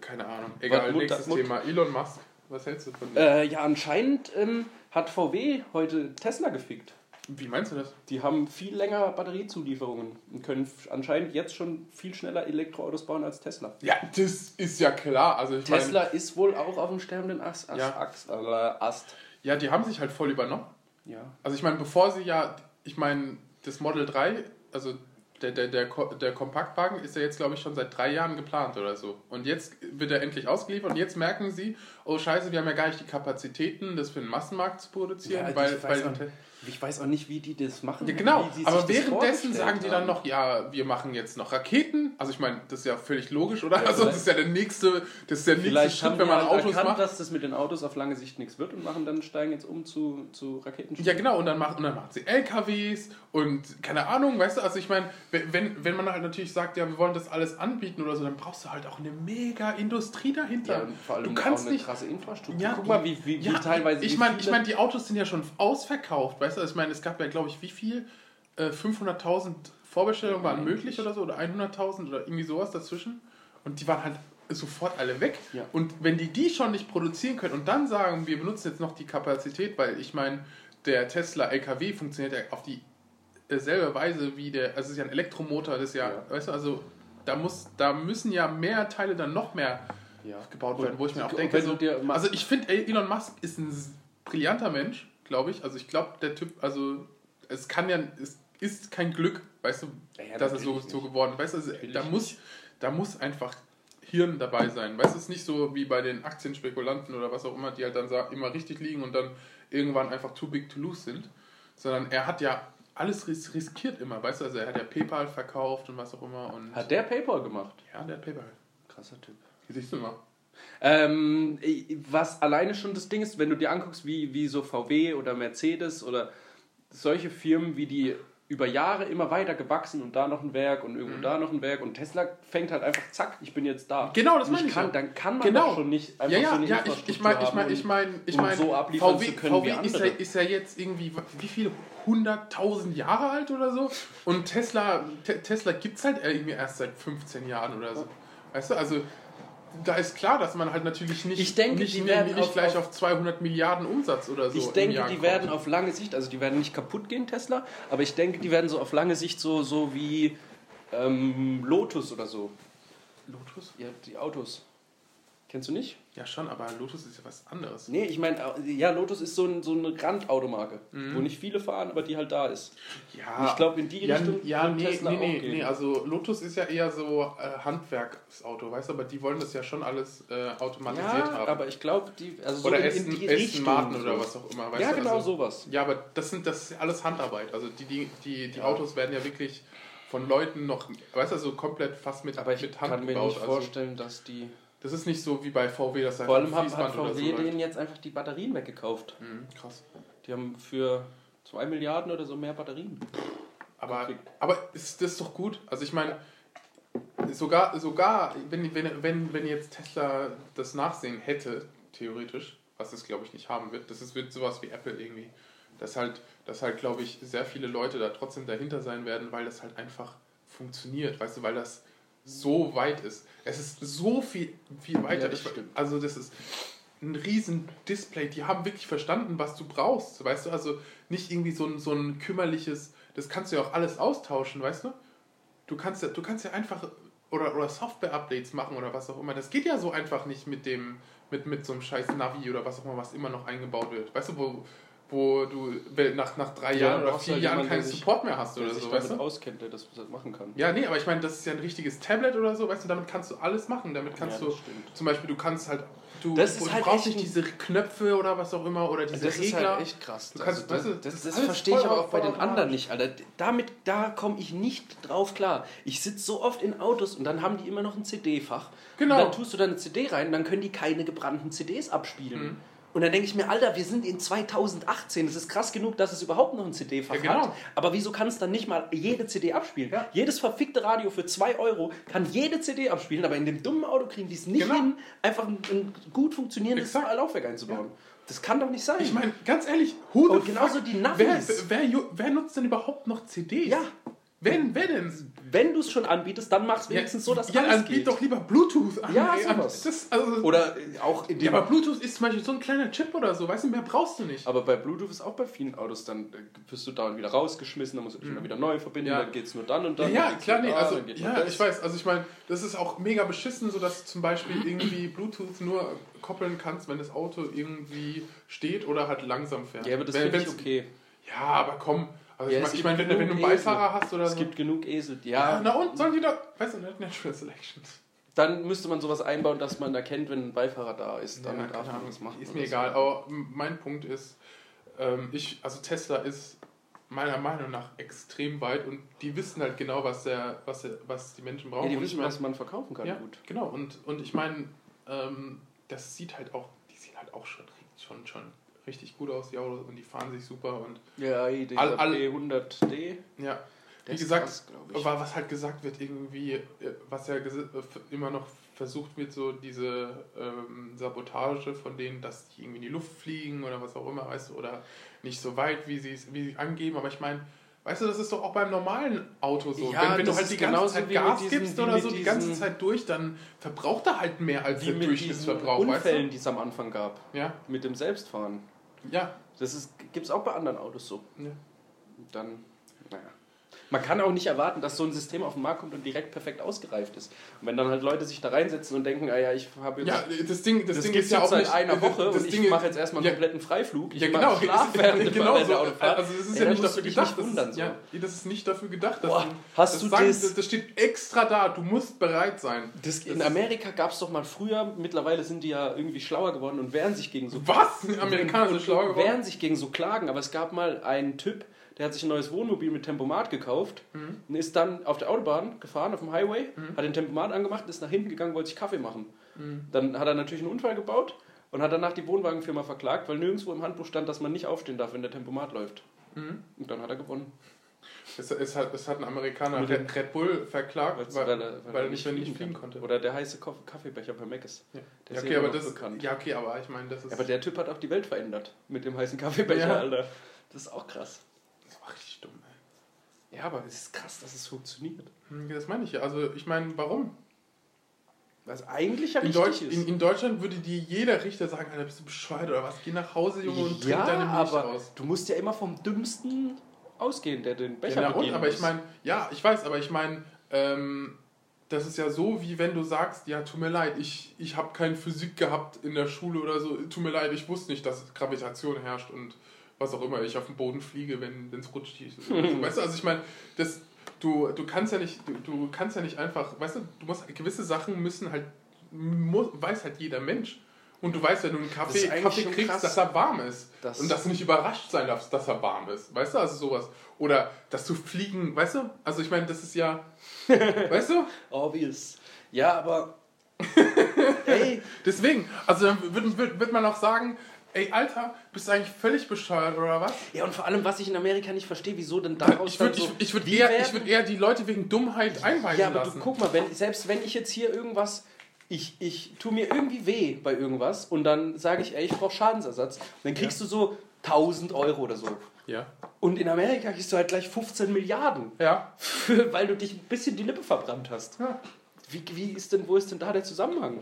Keine Ahnung. Egal, Mut, nächstes Mut. Thema. Elon Musk. Was hältst du von dem? Äh, ja, anscheinend ähm, hat VW heute Tesla gefickt. Wie meinst du das? Die haben viel länger Batteriezulieferungen und können anscheinend jetzt schon viel schneller Elektroautos bauen als Tesla. Ja, das ist ja klar. Also ich Tesla meine, ist wohl auch auf dem sterbenden Ast. Ast, Ja. Ast, äh, Ast. ja, die haben sich halt voll übernommen. Ja. Also ich meine, bevor sie ja, ich meine, das Model 3, also der, der, der, der Kompaktwagen ist ja jetzt, glaube ich, schon seit drei Jahren geplant oder so. Und jetzt wird er endlich ausgeliefert und jetzt merken sie, oh scheiße, wir haben ja gar nicht die Kapazitäten, das für den Massenmarkt zu produzieren, Ja, weil, weil ich weiß auch nicht, wie die das machen. Ja, genau, wie sie sich aber währenddessen sagen die dann noch, ja, wir machen jetzt noch Raketen. Also ich meine, das ist ja völlig logisch, oder? Ja, also das ist ja der nächste, das ist der nächste Schritt, wenn man halt Autos erkannt, macht. dass das mit den Autos auf lange Sicht nichts wird und machen dann steigen jetzt um zu, zu Raketen. Ja, genau, und dann, macht, und dann machen sie LKWs und keine Ahnung, weißt du, also ich meine, wenn, wenn man halt natürlich sagt, ja, wir wollen das alles anbieten oder so, dann brauchst du halt auch eine mega Industrie dahinter. Ja, und vor allem du kannst auch eine nicht. krasse Infrastruktur. Ja, Guck mal, wie, wie, wie teilweise. Ich meine, ich mein, die Autos sind ja schon ausverkauft, weißt du? Also ich meine, es gab ja, glaube ich, wie viel? Äh, 500.000 Vorbestellungen waren möglich oder so, oder 100.000 oder irgendwie sowas dazwischen. Und die waren halt sofort alle weg. Ja. Und wenn die die schon nicht produzieren können und dann sagen, wir benutzen jetzt noch die Kapazität, weil ich meine, der Tesla LKW funktioniert ja auf die äh, selbe Weise wie der, also es ist ja ein Elektromotor, das ist ja, Ja. weißt du, also da muss, da müssen ja mehr Teile dann noch mehr ja. gebaut werden, wo ich mir auch denke, du so, also ich finde Elon Musk ist ein brillanter Mensch, glaube ich. Also ich glaube, der Typ, also es kann ja, es ist kein Glück, weißt du, Ja, ja, dass er so, so geworden ist. Weißt du, also, da muss, da muss einfach Hirn dabei sein. Weißt du, es ist nicht so wie bei den Aktienspekulanten oder was auch immer, die halt dann immer richtig liegen und dann irgendwann einfach too big to lose sind. Sondern er hat ja alles ris riskiert immer, weißt du, also er hat ja PayPal verkauft und was auch immer und Hat der PayPal gemacht? ja, der hat PayPal. Krasser Typ. Siehst du mal? Ähm, was alleine schon das Ding ist, wenn du dir anguckst, wie, wie so VW oder Mercedes oder solche Firmen, wie die über Jahre immer weiter gewachsen und da noch ein Werk und irgendwo da noch ein Werk und Tesla fängt halt einfach zack, ich bin jetzt da. Mhm. Genau, das meine ich kann, ja. Dann kann man Genau. doch schon nicht einfach Ja, ja, so eine ja, ich, ich meine, ich meine, ich meine, ich meine, so abliefern VW, zu können wie VW ist, ja, andere. ist ja jetzt irgendwie, wie viele, hunderttausend Jahre alt oder so und Tesla, Te Tesla gibt es halt irgendwie erst seit 15 Jahren oder so. Weißt du, also da ist klar, dass man halt natürlich nicht, Ich denke, nicht, die werden nicht auf- gleich auf 200 Milliarden Umsatz oder so Ich denke, die kommt. werden auf lange Sicht, also die werden nicht kaputt gehen, Tesla, aber ich denke, die werden so auf lange Sicht so, so wie ähm, Lotus oder so. Lotus? Ja, die Autos. Kennst du nicht? Ja schon, aber Lotus ist ja was anderes. Nee, ich meine, ja, Lotus ist so, ein, so eine Randautomarke, Mhm. wo nicht viele fahren, aber die halt da ist. Ja, ich glaube, in die ja, Richtung ja, nee, Tesla nee, auch nee, gehen. nee, also Lotus ist ja eher so äh, Handwerksauto, weißt du, aber die wollen das ja schon alles äh, automatisiert ja, haben. aber ich glaube, die. Also oder so in, Essen, in die Richtung. Marten so. oder was auch immer, weißt Ja, du? genau also, sowas. Ja, aber das sind das ist alles Handarbeit. Also die, die, die, die Ja. Autos werden ja wirklich von Leuten noch, weißt du, so komplett fast mit, Aber ich mit Hand kann mir gebaut. nicht Also, vorstellen, dass die. Das ist nicht so wie bei VW, das Vor allem hat, hat VW so denen jetzt einfach die Batterien weggekauft. Mhm, krass. Die haben für 2 Milliarden oder so mehr Batterien. Aber, Gekriegt. aber ist das doch gut? Also ich meine, sogar, sogar wenn, wenn, wenn, wenn jetzt Tesla das Nachsehen hätte, theoretisch, was es glaube ich nicht haben wird, das ist, wird sowas wie Apple irgendwie, dass halt, dass halt glaube ich sehr viele Leute da trotzdem dahinter sein werden, weil das halt einfach funktioniert, weißt du, weil das so weit ist. Es ist so viel, viel weiter. Ja, das ich, also das ist ein riesen Display. Die haben wirklich verstanden, was du brauchst. Weißt du, also nicht irgendwie so ein, so ein kümmerliches, das kannst du ja auch alles austauschen, weißt du? Du kannst ja, du kannst ja einfach oder, oder Software-Updates machen oder was auch immer. Das geht ja so einfach nicht mit dem, mit, mit so einem scheiß Navi oder was auch immer, was immer noch eingebaut wird. Weißt du, wo, wo du nach, nach drei Ja, Jahren oder vier halt Jahren keinen Support mehr hast Der oder sich so, weißt du? auskennt, der das machen kann. Ja, nee, aber ich meine, das ist ja ein richtiges Tablet oder so, weißt du, damit kannst du alles machen. Damit kannst Ja, du, das zum Beispiel, du kannst halt, du, Das ist halt brauchst nicht diese Knöpfe oder was auch immer oder diese Das ist Regler. halt echt krass. Du kannst- also, weißt du, das das das, ist verstehe ich aber auch bei den anderen nicht, Alter. Damit, da komme ich nicht drauf klar. Ich sitze so oft in Autos und dann haben die immer noch ein CD-Fach. Genau. Und dann tust du da eine CD rein, dann können die keine gebrannten CDs abspielen. Mhm. Und dann denke ich mir, Alter, wir sind in 2018. Es ist krass genug, dass es überhaupt noch ein CD-Fach Ja, genau. hat. Aber wieso kann es dann nicht mal jede CD abspielen? Ja. Jedes verfickte Radio für 2 Euro kann jede CD abspielen, aber in dem dummen Auto kriegen die es nicht Genau. hin, einfach ein, ein gut funktionierendes Exakt. Laufwerk einzubauen. Das kann doch nicht sein. Ich meine, ganz ehrlich, who Und genauso die wer, Navis. wer, wer, wer nutzt denn überhaupt noch CDs? Ja. Wer, wer denn? Wenn du es schon anbietest, dann mach es wenigstens so, dass ja, alles dann biet geht. doch lieber Bluetooth an. Ja, sowas. Das, also, Oder äh, auch in ja, dem... aber Bluetooth ist zum Beispiel so ein kleiner Chip oder so, weißt du, mehr brauchst du nicht. aber bei Bluetooth ist auch bei vielen Autos, dann äh, wirst du dauernd wieder rausgeschmissen, dann musst du dich immer wieder neu verbinden, Mhm. Ja. dann geht es nur dann und Ja, dann. ja dann klar, nee, da, also, ja, ich weiß, also ich meine, das ist auch mega beschissen, so dass du zum Beispiel irgendwie Bluetooth nur koppeln kannst, wenn das Auto irgendwie steht oder halt langsam fährt. Ja, aber das Wenn- finde ich okay. Ja, aber komm, also Ja, ich es meine, ich mein, wenn, wenn du einen Beifahrer Esel. hast oder Es so. gibt genug Esel. ja, Ja, na und, sollen die doch, weißt du, Natural Selection. dann müsste man sowas einbauen, dass man erkennt, wenn ein Beifahrer da ist. Dann Ja, darf man das machen. ist mir so. egal, aber mein Punkt ist, ähm, ich, also Tesla ist meiner Meinung nach extrem weit und die wissen halt genau, was, der, was, der, was die Menschen brauchen. Ja, die wissen, was man verkaufen kann. Ja, Gut. genau. Und, und ich meine, ähm, das sieht halt auch, die sehen halt auch schon, schon, schon richtig gut aus, die Autos, und die fahren sich super und Ja, dieser All- all- P100D. ja. Wie gesagt, krass, was halt gesagt wird, irgendwie, äh, was ja äh, immer noch versucht wird, so diese ähm, Sabotage von denen, dass die irgendwie in die Luft fliegen oder was auch immer, weißt du, oder nicht so weit, wie sie es wie sie angeben. Aber ich meine, weißt du, das ist doch auch beim normalen Auto so. Ja, wenn wenn du halt die ganze Zeit Gas diesen- gibst oder so die ganze Zeit durch, dann verbraucht er halt mehr als der mit diesen Durchschnittsverbrauch, Unfällen, weißt die es am Anfang gab. du? Ja, Mit dem Selbstfahren. Ja. Das gibt es auch bei anderen Autos so. ja. Dann, naja. Man kann auch nicht erwarten, dass so ein System auf den Markt kommt und direkt perfekt ausgereift ist. Und wenn dann halt Leute sich da reinsetzen und denken, ah ja, ich habe jetzt. Ja, das Ding, das das Ding ist ja auch seit nicht einer Woche das und Ding ich mache jetzt erstmal einen ja, kompletten Freiflug. Ich Ja, genau. Schlaf während, genau so. Autofahrt. Also es ist Ey, ja nicht dafür gedacht. nicht Das wundern, ist, so. ja, das ist nicht dafür gedacht. Dass Boah, du, hast das du sagen, das- das? Das steht extra da. Du musst bereit sein. Das, in Amerika gab es doch mal früher, mittlerweile sind die ja irgendwie schlauer geworden und wehren sich gegen so Was? Amerikaner sind schlauer geworden? wehren sich gegen so Klagen, aber es gab mal einen Typ, der hat sich ein neues Wohnmobil mit Tempomat gekauft Mhm. und ist dann auf der Autobahn gefahren, auf dem Highway, hat den Tempomat angemacht, ist nach hinten gegangen, wollte sich Kaffee machen. Mhm. Dann hat er natürlich einen Unfall gebaut und hat danach die Wohnwagenfirma verklagt, weil nirgendwo im Handbuch stand, dass man nicht aufstehen darf, wenn der Tempomat läuft. Mhm. Und dann hat er gewonnen. Es, es, hat, es hat ein Amerikaner Mit Red, Red Bull verklagt, weil, weil er- weil weil er nicht, nicht fliegen konnte. Oder der heiße Kaffeebecher bei Mc's. ja. Der Ja, ist okay, ja aber das, bekannt. ja, okay, aber ich meine, das ist, Ja, aber der Typ hat auch die Welt verändert mit dem heißen Kaffeebecher, Ja. Alter. Das ist auch krass. das war richtig dumm. Ey. Ja, aber es ist krass, dass es funktioniert. Hm, Das meine ich ja. Also ich meine, warum? Was eigentlich ja In, richtig Deutsch, ist. in, in Deutschland würde dir jeder Richter sagen, Alter, bist du bescheuert oder was? Geh nach Hause, Junge, und trink ja, deine Milch aber aus. du musst ja immer vom Dümmsten ausgehen, der den Becher Ja, na und, aber ich meine, ja, ich weiß, aber ich meine, ähm, das ist ja so, wie wenn du sagst, ja, tut mir leid, ich, ich habe keine Physik gehabt in der Schule oder so, tut mir leid, ich wusste nicht, dass Gravitation herrscht und was auch immer, ich auf den Boden fliege, wenn es rutscht. weißt du, also ich meine, das, du, du kannst ja nicht, du, du kannst ja nicht einfach, weißt du, du musst, gewisse Sachen müssen halt, muss, weiß halt jeder Mensch. Und du weißt, wenn du einen Kaffee, Kaffee kriegst, krass. dass er warm ist. Das- und dass du nicht überrascht sein darfst, dass er warm ist. Weißt du, also sowas. Oder dass du fliegen, weißt du? Also ich meine, das ist ja, weißt du? Obvious. Ja, aber. ey, Deswegen, also dann wird, wird man auch sagen, ey Alter, bist du eigentlich völlig bescheuert oder was? ja, und vor allem, was ich in Amerika nicht verstehe, wieso denn daraus Ich würde dann so. ich, ich würd Wie eher, werden- ich würd eher die Leute wegen Dummheit einweisen Ja, aber lassen. du guck mal, wenn, selbst wenn ich jetzt hier irgendwas, ich, ich tue mir irgendwie weh bei irgendwas und dann sage ich, ey, ich brauche Schadensersatz, dann kriegst du so 1000 Euro oder so. Ja. Und in Amerika kriegst du halt gleich 15 Milliarden, Ja. für, weil du dich ein bisschen die Lippe verbrannt hast. ja. Wie, wie ist denn, wo ist denn da der Zusammenhang?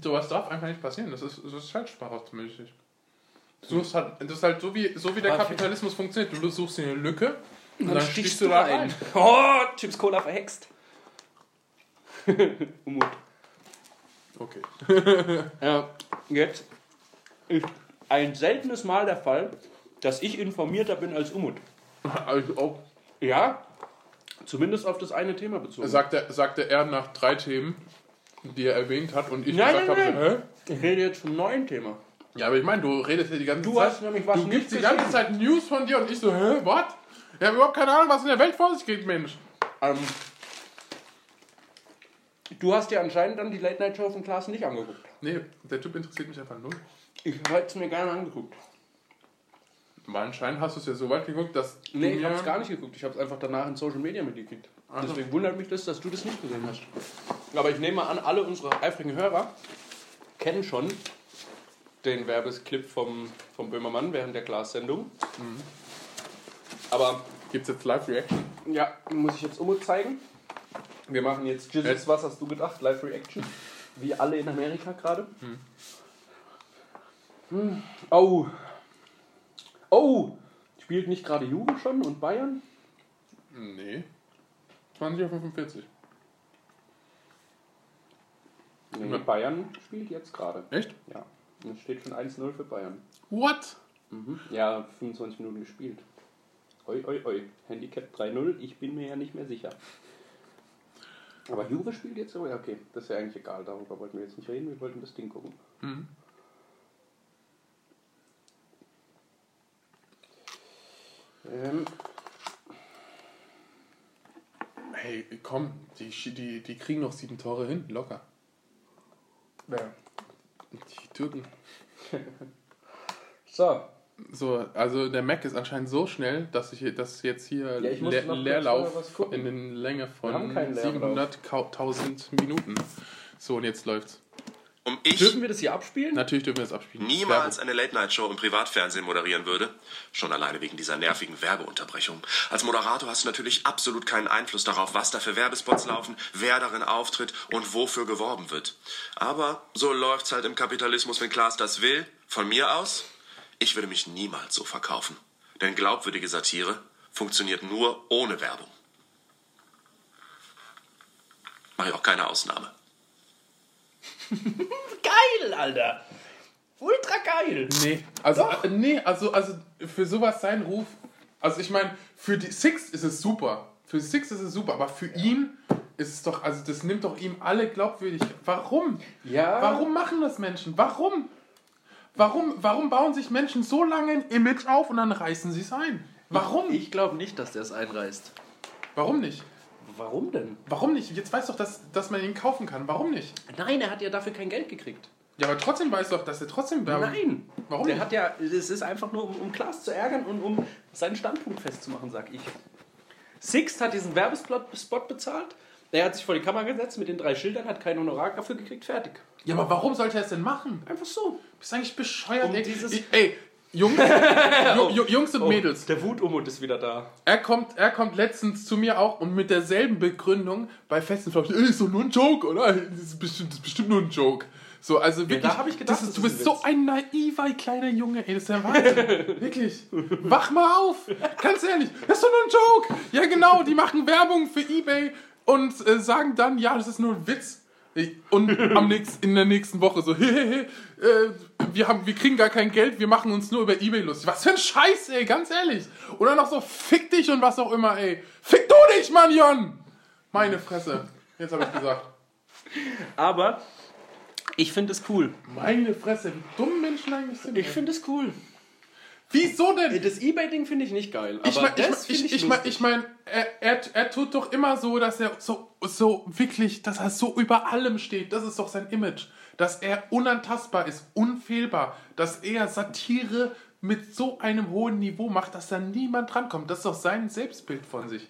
Sowas darf einfach nicht passieren. Das ist, das ist halt sprachmäßig. Du suchst halt, das ist halt so wie, so wie der Kapitalismus funktioniert. Du suchst dir eine Lücke und dann dann, stichst du du da rein. rein. Oh, Chips Cola verhext. Umut. Okay. Ja, jetzt ist ein seltenes Mal der Fall, dass ich informierter bin als Umut. Also auch, Ja, zumindest auf das eine Thema bezogen. sagte, sagte er nach drei Themen, die er erwähnt hat und ich Nein, gesagt nein, habe, nein. Ich rede jetzt vom neuen Thema. Ja, aber ich meine, du redest ja die ganze Du Zeit. hast nämlich was du gibst die ganze Zeit News von dir und ich so, hä, was? Ich habe überhaupt keine Ahnung, was in der Welt vor sich geht, Mensch. Ähm, du hast dir anscheinend dann die Late Night Show von Klaas nicht angeguckt. Nee, der Typ interessiert mich einfach null. Ich hätte es mir gerne angeguckt. Aber anscheinend hast du es ja so weit geguckt, dass Nee, ich habe es gar nicht geguckt. Ich habe es einfach danach in Social Media mitgekriegt. Deswegen wundert mich das, dass du das nicht gesehen hast. Aber ich nehme an, alle unsere eifrigen Hörer kennen schon den Werbesclip vom, vom Böhmermann während der Glas-Sendung. Aber Gibt's jetzt Live-Reaction? ja, muss ich jetzt Umut zeigen. Wir machen jetzt Jesus, Jetzt? was hast du gedacht? Live-Reaction. Wie alle in Amerika gerade. Hm. Oh. Oh. Spielt nicht gerade Juve schon und Bayern? Nee. 20.45 Nee, Bayern spielt jetzt gerade. Echt? Ja. Und es steht schon 1-0 für Bayern. What? Mhm. Ja, 25 Minuten gespielt. Oi, oi, oi. Handicap 3-0, ich bin mir ja nicht mehr sicher. Aber Juve spielt jetzt so? Ja, okay. Das ist ja eigentlich egal, darüber wollten wir jetzt nicht reden, wir wollten das Ding gucken. Mhm. Ähm, Hey, komm, die, die, die kriegen noch sieben Tore hin, locker. ja. Die Türken. So, So, also der Mac ist anscheinend so schnell, dass ich dass jetzt hier Ja, Le Leerlauf in den Länge von keinen Leerlauf. 700.000 Minuten. So, und jetzt läuft's. Um ich dürfen wir das hier abspielen? Natürlich dürfen wir das abspielen. niemals eine Late-Night-Show im Privatfernsehen moderieren würde, schon alleine wegen dieser nervigen Werbeunterbrechung. Als Moderator hast du natürlich absolut keinen Einfluss darauf, was da für Werbespots laufen, wer darin auftritt und wofür geworben wird. Aber so läuft's halt im Kapitalismus, wenn Klaas das will. Von mir aus, ich würde mich niemals so verkaufen. Denn glaubwürdige Satire funktioniert nur ohne Werbung. Mache ich auch keine Ausnahme. Geil, Alter! Ultra geil! Nee, also, Doch. äh, nee, also, also für sowas sein Ruf, also ich meine, für die Six ist es super. Für Six ist es super, aber für ihn ist es doch, also das nimmt doch ihm alle glaubwürdig. Warum? Ja. Warum machen das Menschen? Warum? Warum, warum bauen sich Menschen so lange ein Image auf und dann reißen sie es ein? Warum? Ich glaube nicht, dass der es einreißt. Warum nicht? Warum denn? Warum nicht? Jetzt weiß doch, dass, dass man ihn kaufen kann. Warum nicht? Nein, er hat ja dafür kein Geld gekriegt. Ja, aber trotzdem weiß doch, dass er trotzdem Werbung... Nein! Warum Der nicht? hat ja, es ist einfach nur, um, um Klaas zu ärgern und um seinen Standpunkt festzumachen, sag ich. Sixt hat diesen Werbespot Spot bezahlt. Er hat sich vor die Kamera gesetzt mit den drei Schildern, hat kein Honorar dafür gekriegt, fertig. Ja, aber warum sollte er es denn machen? Einfach so. Bist eigentlich bescheuert, Um ey. dieses- Ich- ey, Jungs, Ju- Ju- Jungs und Mädels. Der Wutumut ist wieder da. Er kommt, er kommt letztens zu mir auch und mit derselben Begründung bei festen ey, ist doch nur ein Joke, oder? Das ist bestimmt, das ist bestimmt nur ein Joke. So, also wirklich, da hab ich gedacht, ist, das du ist bist so ein naiver kleiner Junge, ey, das ist der Wahnsinn. wirklich. Wach mal auf. Ganz ehrlich, das ist doch nur ein Joke. Ja, genau, die machen Werbung für Ebay und äh, sagen dann, ja, das ist nur ein Witz. Und am nächsten, in der nächsten Woche so, hehehe, äh, wir, haben, wir kriegen gar kein Geld, wir machen uns nur über Ebay lustig. Was für ein Scheiß, ey, ganz ehrlich. Oder noch so, fick dich und was auch immer, ey. Fick du dich, Mann, Jon! Meine Fresse. Jetzt habe ich gesagt. Aber ich finde es cool. Meine Fresse, wie dumm Menschen eigentlich sind. Ich finde es cool. Wieso denn? Das Ebay-Ding finde ich nicht geil. Aber Ich meine, ich, ich, mein, ich mein, er, er, er tut doch immer so, dass er so, so wirklich, dass er so über allem steht. Das ist doch sein Image. Dass er unantastbar ist, unfehlbar. Dass er Satire mit so einem hohen Niveau macht, dass da niemand drankommt. Das ist doch sein Selbstbild von sich.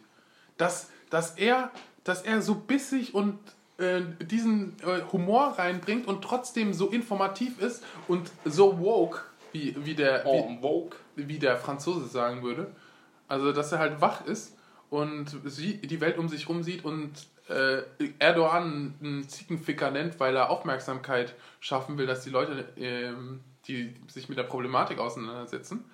Dass, dass, er, dass er so bissig und äh, diesen äh, Humor reinbringt und trotzdem so informativ ist und so woke, wie, wie der... Wie, Oh, wie der Franzose sagen würde. Also, dass er halt wach ist und sie, die Welt um sich rum sieht und äh, Erdogan einen Ziegenficker nennt, weil er Aufmerksamkeit schaffen will, dass die Leute, ähm, die sich mit der Problematik auseinandersetzen.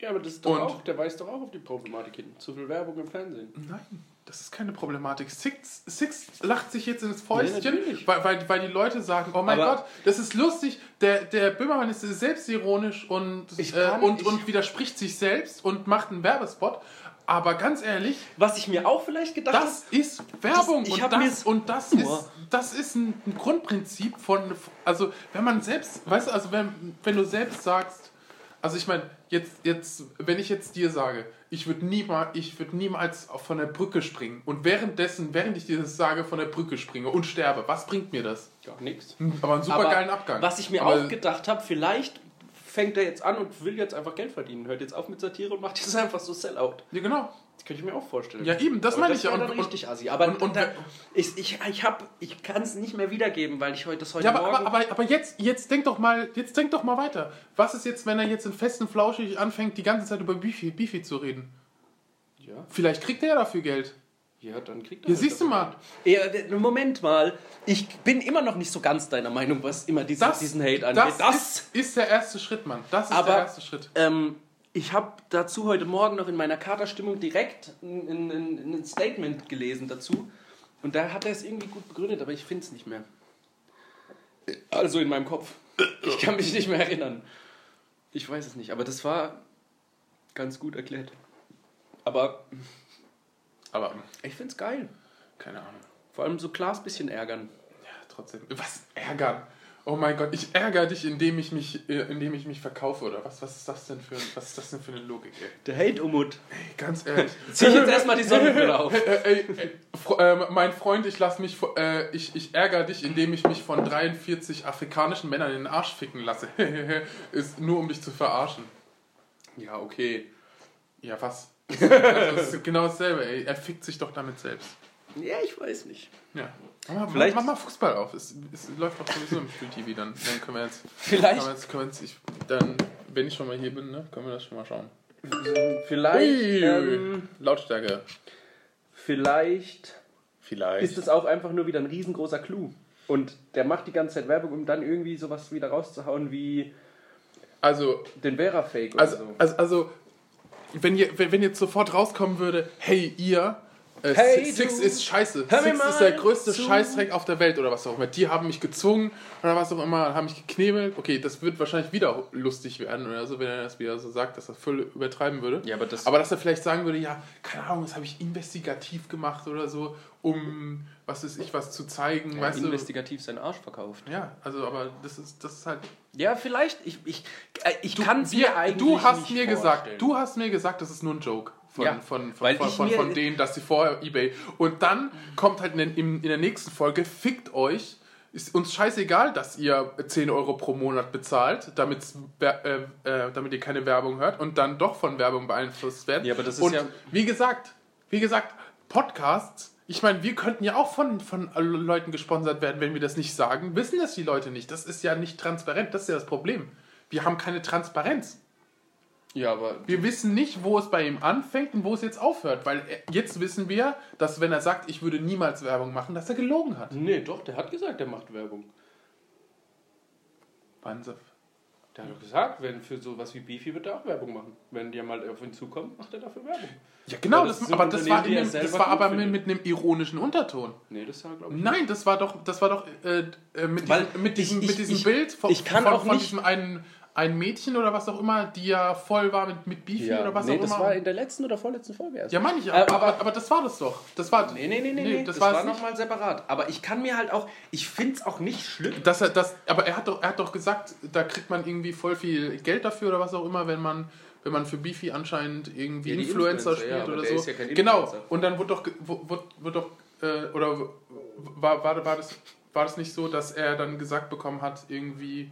Ja, aber das ist doch Und- auch, der weist doch auch auf die Problematik hin. Zu viel Werbung im Fernsehen. Nein, das ist keine Problematik. Six, Six lacht sich jetzt ins Fäustchen, natürlich. weil, weil, weil die Leute sagen, oh mein Aber- Gott, das ist lustig, der, der Böhmermann ist selbstironisch und, äh, kann- und, ich- und widerspricht sich selbst und macht einen Werbespot. Aber ganz ehrlich, Was ich mir auch vielleicht gedacht das ist Werbung ich und, hab das, und das Boah. ist das ist ein, ein Grundprinzip von also wenn man selbst weißt du also wenn, wenn du selbst sagst also ich meine jetzt jetzt wenn ich jetzt dir sage ich würde niemals ich würde niemals von der Brücke springen und währenddessen während ich dir das sage von der Brücke springe und sterbe was bringt mir das Gar nichts. aber einen super geilen Abgang Was ich mir aber, auch gedacht habe, vielleicht fängt er jetzt an und will jetzt einfach Geld verdienen. Hört jetzt auf mit Satire und macht jetzt einfach so Sellout. ja genau Das könnte ich mir auch vorstellen. Ja, eben, das Aber meine ich ja. Und- dann richtig assi. Aber und- und- da, ich, ich, ich, hab- ich kann es nicht mehr wiedergeben, weil ich heute das heute Ja, aber, Morgen... aber, aber, aber jetzt, jetzt denk doch mal, jetzt denk doch mal weiter. Was ist jetzt, wenn er jetzt in festen Flauschig anfängt, die ganze Zeit über Beefy, Beefy zu reden? ja, Vielleicht kriegt er ja dafür Geld. ja, dann kriegt er Hier halt siehst du mal. Ja, Moment mal. Ich bin immer noch nicht so ganz deiner Meinung, was immer diese, Das, diesen Hate angeht. das, Das, Ist, ist der erste Schritt, Mann. Das ist Aber- der erste Schritt. Ähm, ich habe dazu heute Morgen noch in meiner Katerstimmung direkt ein, ein, ein, Statement gelesen dazu. Und da hat er es irgendwie gut begründet, aber ich finde es nicht mehr. Also in meinem Kopf. Ich kann mich nicht mehr erinnern. Ich weiß es nicht, aber das war ganz gut erklärt. Aber Aber, ich finde es geil. keine Ahnung. Vor allem so Klaas bisschen ärgern. Ja, trotzdem. Was? Ärgern? Oh mein Gott, ich ärgere dich, indem ich mich, äh, indem ich mich verkaufe, oder was? Was ist das denn für, was ist das denn für eine Logik, ey? Der Hate-Umut. Ganz ehrlich. Zieh ich jetzt erstmal die Sonnenbrille auf. Äh, äh, Fre- äh, mein Freund, ich lass mich, äh, ich, ich ärgere dich, indem ich mich von 43 afrikanischen Männern in den Arsch ficken lasse. ist nur um dich zu verarschen. Ja, okay. Ja, was? Also, das ist genau dasselbe, ey. Er fickt sich doch damit selbst. Ja, ich weiß nicht. Ja. Mach mal, Vielleicht- mach mal Fußball auf. Es, es läuft doch sowieso im Free TV dann. Dann können wir jetzt. Vielleicht, Können wir jetzt, können wir jetzt ich, dann, wenn ich schon mal hier bin, ne, können wir das schon mal schauen. vielleicht, Ui, ähm, Lautstärke. vielleicht Vielleicht. ist es auch einfach nur wieder ein riesengroßer Clou. Und der macht die ganze Zeit Werbung, um dann irgendwie sowas wieder rauszuhauen wie also, den Vera-Fake oder Also, so. also, also wenn, ihr, wenn jetzt sofort rauskommen würde, hey ihr, äh, Hey, Six, du, ist scheiße, Six ist der größte zu. Scheißdreck auf der Welt oder was auch immer. Die haben mich gezwungen oder was auch immer, haben mich geknebelt. Okay, das wird wahrscheinlich wieder lustig werden oder so, wenn er das wieder so sagt, dass er voll übertreiben würde. Ja, aber das- aber dass er vielleicht sagen würde, ja, keine Ahnung, das habe ich investigativ gemacht oder so, um, was ist ich, was zu zeigen, ja, weißt du. investigativ seinen Arsch verkauft. Ja, also aber das ist, das ist halt Ja, vielleicht. Ich, ich, äh, ich kann es mir eigentlich du hast nicht mir vorstellen. gesagt, du hast mir gesagt, das ist nur ein Joke von, Ja, von, von, weil von, ich von, mir- von denen, dass sie vorher eBay und dann kommt halt in, den- in, in der nächsten Folge fickt euch. Ist uns scheißegal, dass ihr 10 Euro pro Monat bezahlt, damit's, wer- äh, äh, damit ihr keine Werbung hört und dann doch von Werbung beeinflusst werdet. Ja, aber das ist und ja- wie gesagt, wie gesagt, Podcasts, ich meine, wir könnten ja auch von, von Leuten gesponsert werden, wenn wir das nicht sagen. Wissen das die Leute nicht. Das ist ja nicht transparent, das ist ja das Problem. Wir haben keine Transparenz. Ja, aber Wir wissen nicht, wo es bei ihm anfängt und wo es jetzt aufhört, weil er- jetzt wissen wir, dass wenn er sagt, ich würde niemals Werbung machen, dass er gelogen hat. Nee, doch, der hat gesagt, der macht Werbung. Wahnsinn. Der hat doch gesagt, wenn für sowas wie Beefy wird er auch Werbung machen. Wenn der mal auf ihn zukommt, macht er dafür Werbung. Ja, genau, das das, aber das war, er dem, das war aber findet. mit, einem ironischen Unterton. Nee, das war, glaube ich. Nein, das war doch, das war doch äh, äh, mit, Weil diesem, mit diesem, ich- mit diesem ich- Bild von, ich kann von, auch von nicht- diesem einen, ein Mädchen oder was auch immer, die ja voll war mit, mit Beefy Ja, oder was nee, auch das immer. war in der letzten oder vorletzten Folge erst. ja, meine ich, Äh, aber, aber- aber, das war das doch. Das war, Nee, nee, nee, nee, Nee, nee. das das, war nochmal separat. Aber ich kann mir halt auch, ich finde es auch nicht schlimm. Dass er das, aber er hat doch, er hat doch gesagt, da kriegt man irgendwie voll viel Geld dafür oder was auch immer, wenn man, wenn man für Beefy anscheinend irgendwie Ja, Influencer, Influencer, spielt ja, oder der so. ist ja kein genau. Und dann wird doch, wird, wird doch, äh, oder war, war, war das, war das nicht so, dass er dann gesagt bekommen hat, irgendwie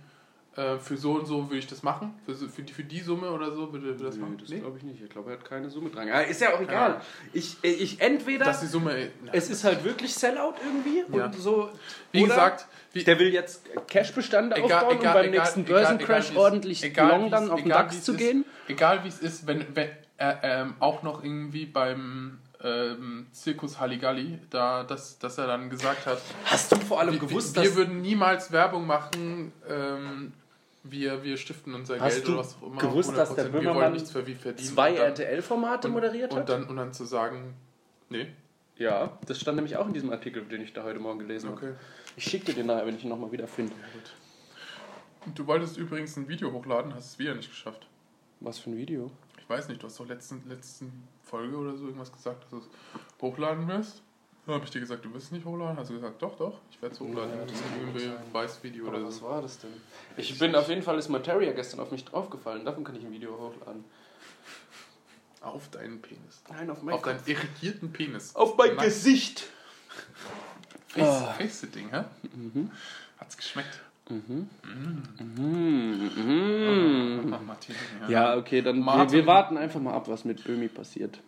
äh, für so und so würde ich das machen, für, für, die, für die Summe oder so würde er das Nee, machen? das Nee? glaube ich nicht. Ich glaube, er hat keine Summe dran. Ja, ist ja auch egal. Ich, ich entweder, Dass die Summe, äh, es ist halt wirklich Sellout irgendwie Ja. und so. wie gesagt, wie, der will jetzt Cashbestände Egal- aufbauen, egal- um beim egal- nächsten Börsencrash ordentlich egal, long dann auf den DAX zu ist, gehen. Egal wie es ist, wenn, wenn er ähm, auch noch irgendwie beim ähm, Zirkus Halligalli, da, dass, dass er dann gesagt hat, Hast du vor allem wir, gewusst, wir dass würden niemals Werbung machen, ähm, wir, wir stiften unser Hast Geld oder was auch immer. gewusst, dass der 100%, wir wollen Böhmermann nichts für wie verdienen. Zwei und RTL-Formate und- moderiert und hat? dann, und dann zu sagen, nee, ja, das stand nämlich auch in diesem Artikel, den ich da heute Morgen gelesen okay. habe. Ich schicke dir den nachher, wenn ich ihn nochmal wiederfinde. Und du wolltest übrigens ein Video hochladen, hast es wieder nicht geschafft. Was für ein Video? Ich weiß nicht, du hast doch letzten, letzten Folge oder so irgendwas gesagt, dass du es hochladen wirst. Dann habe ich dir gesagt, du wirst es nicht hochladen. Hast du gesagt, doch, doch, ich werde es hochladen. Ja, das ist ein Beweisvideo Oder oder was so. war das denn? Ich bin auf jeden Fall, ist Materia gestern auf mich draufgefallen. Davon kann ich ein Video hochladen. Auf deinen Penis. Nein, auf mein Auf deinen irrigierten Penis. Auf mein Nein. Gesicht! Face, Ah. Face-Ding, hä? Hat's geschmeckt? Mhm. Ach, Martin, Ja, okay, dann wir, wir warten einfach mal ab, was mit Böhmi passiert.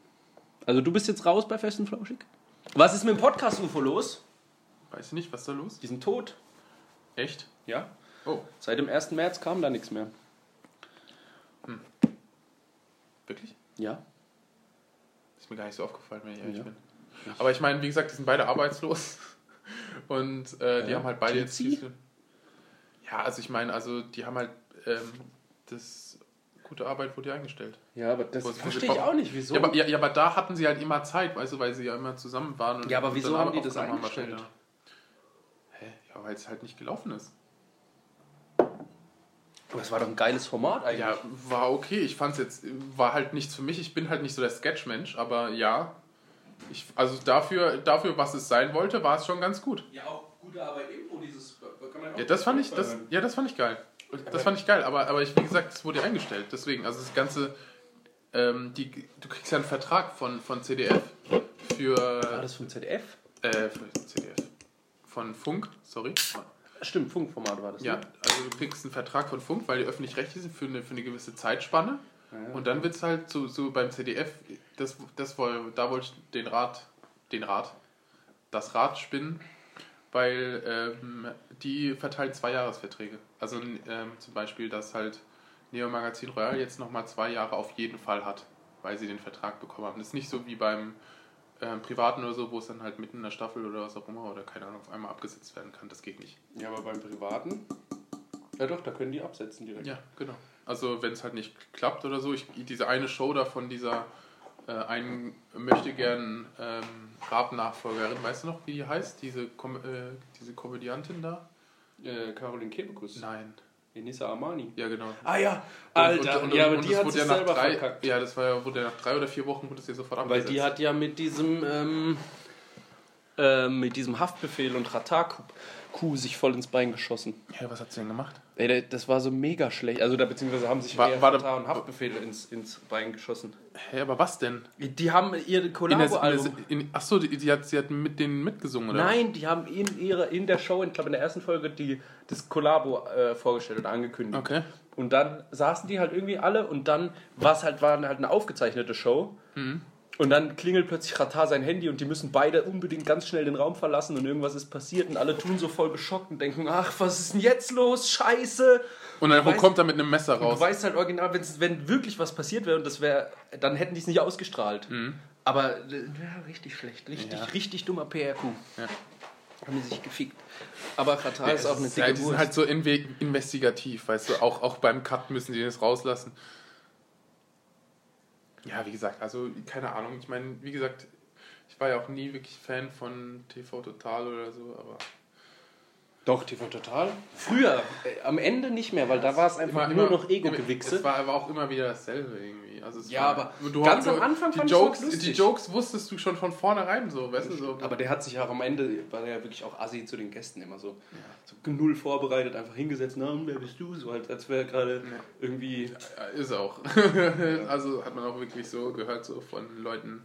Also du bist jetzt raus bei Fest und Flauschig? Was ist mit dem Podcast-UFO los? Weiß ich nicht, was ist da los? Die sind tot. Echt? Ja. Oh, Seit dem 1. März kam da nichts mehr. wirklich? Ja. Ist mir gar nicht so aufgefallen, wenn ich ehrlich Ja. bin. Aber ich meine, wie gesagt, die sind beide arbeitslos. Und äh, die Ja. haben halt beide jetzt. Ja, also ich meine, also die haben halt ähm, das gute Arbeit wurde ja eingestellt. Ja, aber das verstehe ich auch nicht. Wieso? Ja aber, ja, ja, aber da hatten sie halt immer Zeit, weißt du, weil sie ja immer zusammen waren. Und Ja, aber wieso haben die das eingestellt? wahrscheinlich. Hä? Ja, weil es halt nicht gelaufen ist. das war doch ein geiles Format eigentlich. Ja, war okay. Ich fand's jetzt, war halt nichts für mich. Ich bin halt nicht so der Sketch-Mensch, aber ja. Ich, also dafür, dafür, was es sein wollte, war es schon ganz gut. Ja, auch gute Arbeit Info, dieses. Kann man Ja, das fand ich, das, ja, das fand ich geil. Das fand ich geil, aber, aber ich, wie gesagt, es wurde eingestellt. Deswegen, also das Ganze, ähm, die, du kriegst ja einen Vertrag von, von CDF War für, das vom ZDF? äh, für CDF, von Funk, sorry. Stimmt, Funkformat war das. Ja, Ne? also du kriegst einen Vertrag von Funk, weil die öffentlich-rechtlich sind für eine, für eine gewisse Zeitspanne. Und dann wird es halt so, so beim CDF, das, das woll, da wollte ich den Rat, den Rat, das Rad spinnen, weil ähm, die verteilt zwei Jahresverträge. Also ähm, zum Beispiel, dass halt Neo Magazin Royal jetzt nochmal zwei Jahre auf jeden Fall hat, weil sie den Vertrag bekommen haben. Das ist nicht so wie beim ähm, Privaten oder so, wo es dann halt mitten in der Staffel oder was auch immer oder keine Ahnung auf einmal abgesetzt werden kann. Das geht nicht. ja, aber beim Privaten. Ja, doch, da können die absetzen direkt. Ja, genau. Also wenn es halt nicht klappt oder so, ich, diese eine Show da von dieser äh, einen möchte gern ähm, Rap-Nachfolgerin, weißt du noch, wie die heißt? Diese, Kom äh, diese Komödiantin da? Äh, Caroline Kebekus. Nein. Enisa Armani. Ja, genau. Ah ja, Und- Alter, und- und- ja, aber und die das hat wurde sich ja selber drei, verkackt. Ja, das war ja, wurde ja nach drei oder vier Wochen wurde ja sofort Weil abgesetzt. die hat ja mit diesem, ähm, ähm, mit diesem Haftbefehl und Ratar-Coup sich voll ins Bein geschossen. ja, was hat sie denn gemacht? Ey, da- das war so mega schlecht. Also da beziehungsweise haben sich War- eher war da- Ratar und Haftbefehl ins, ins Bein geschossen. Hä, aber was denn? Die haben ihre in, achso, die, die, hat, sie hat mit denen mitgesungen, oder? Nein, die haben in, ihrer, in der Show, ich glaube in der ersten Folge, die, das Collabo äh, vorgestellt und angekündigt. Okay. Und dann saßen die halt irgendwie alle und dann war es halt, war halt eine aufgezeichnete Show. Mhm. Und dann klingelt plötzlich Ratar sein Handy und die müssen beide unbedingt ganz schnell den Raum verlassen und irgendwas ist passiert und alle tun so voll geschockt und denken, ach, was ist denn jetzt los? Scheiße! Und dann weißt- kommt er mit einem Messer raus. du weißt halt original, wenn's, wenn wirklich was passiert wäre und das wäre, dann hätten die es nicht ausgestrahlt. Aber äh, ja, richtig schlecht, richtig, Mhm. Ja. richtig dummer PR-Coup. Ja. Haben die sich gefickt. Aber Katar ist auch eine Es dicke ja, die sind halt so inve investigativ, weißt du, auch, auch beim Cut müssen die das rauslassen. Ja, wie gesagt, also keine Ahnung, ich meine, wie gesagt, ich war ja auch nie wirklich Fan von TV Total oder so, aber Doch, TV Total. Früher, äh, am Ende nicht mehr, weil da war es einfach Immer- nur immer- noch Es Ego-Gewichse. war aber auch immer wieder dasselbe irgendwie. Also es Ja, war, aber du, ganz du, am Anfang die fand ich Jokes, lustig. die Jokes wusstest du schon von vornherein so, weißt du so. Aber der hat sich auch am Ende, war der ja wirklich auch assi zu den Gästen immer so, so null vorbereitet, einfach hingesetzt, na wer bist du? So halt, als wäre gerade irgendwie Ja, ist auch. also hat man auch wirklich so gehört, so von Leuten,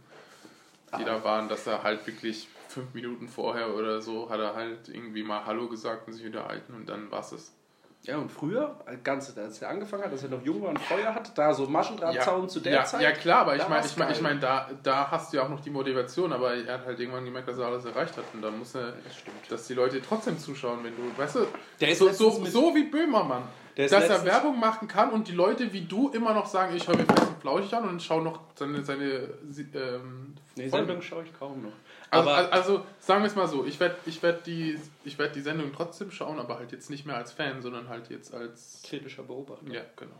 die da waren, dass er halt wirklich fünf Minuten vorher oder so hat er halt irgendwie mal Hallo gesagt und sich unterhalten und dann war's es. Ja, und früher, ganz, als er angefangen hat, als er noch jung war und Feuer hatte, da so Maschendrahtzaun zu der ja, Zeit. Ja klar, aber ich meine, ich meine, ich mein, da, da hast du ja auch noch die Motivation, aber er hat halt irgendwann gemerkt, dass er alles erreicht hat und dann muss er, das stimmt. dass die Leute trotzdem zuschauen, wenn du, weißt du, Der ist so, so, so wie Böhmermann. Dass er Werbung machen kann und die Leute wie du immer noch sagen, ich höre mir fest und flauschig an und schaue noch seine, seine ähm, Nee. Sendung schaue ich kaum noch. Also, Aber also sagen wir es mal so, ich werde ich werd die, ich werd die Sendung trotzdem schauen, aber halt jetzt nicht mehr als Fan, sondern halt jetzt als... kritischer Beobachter. Ja, genau.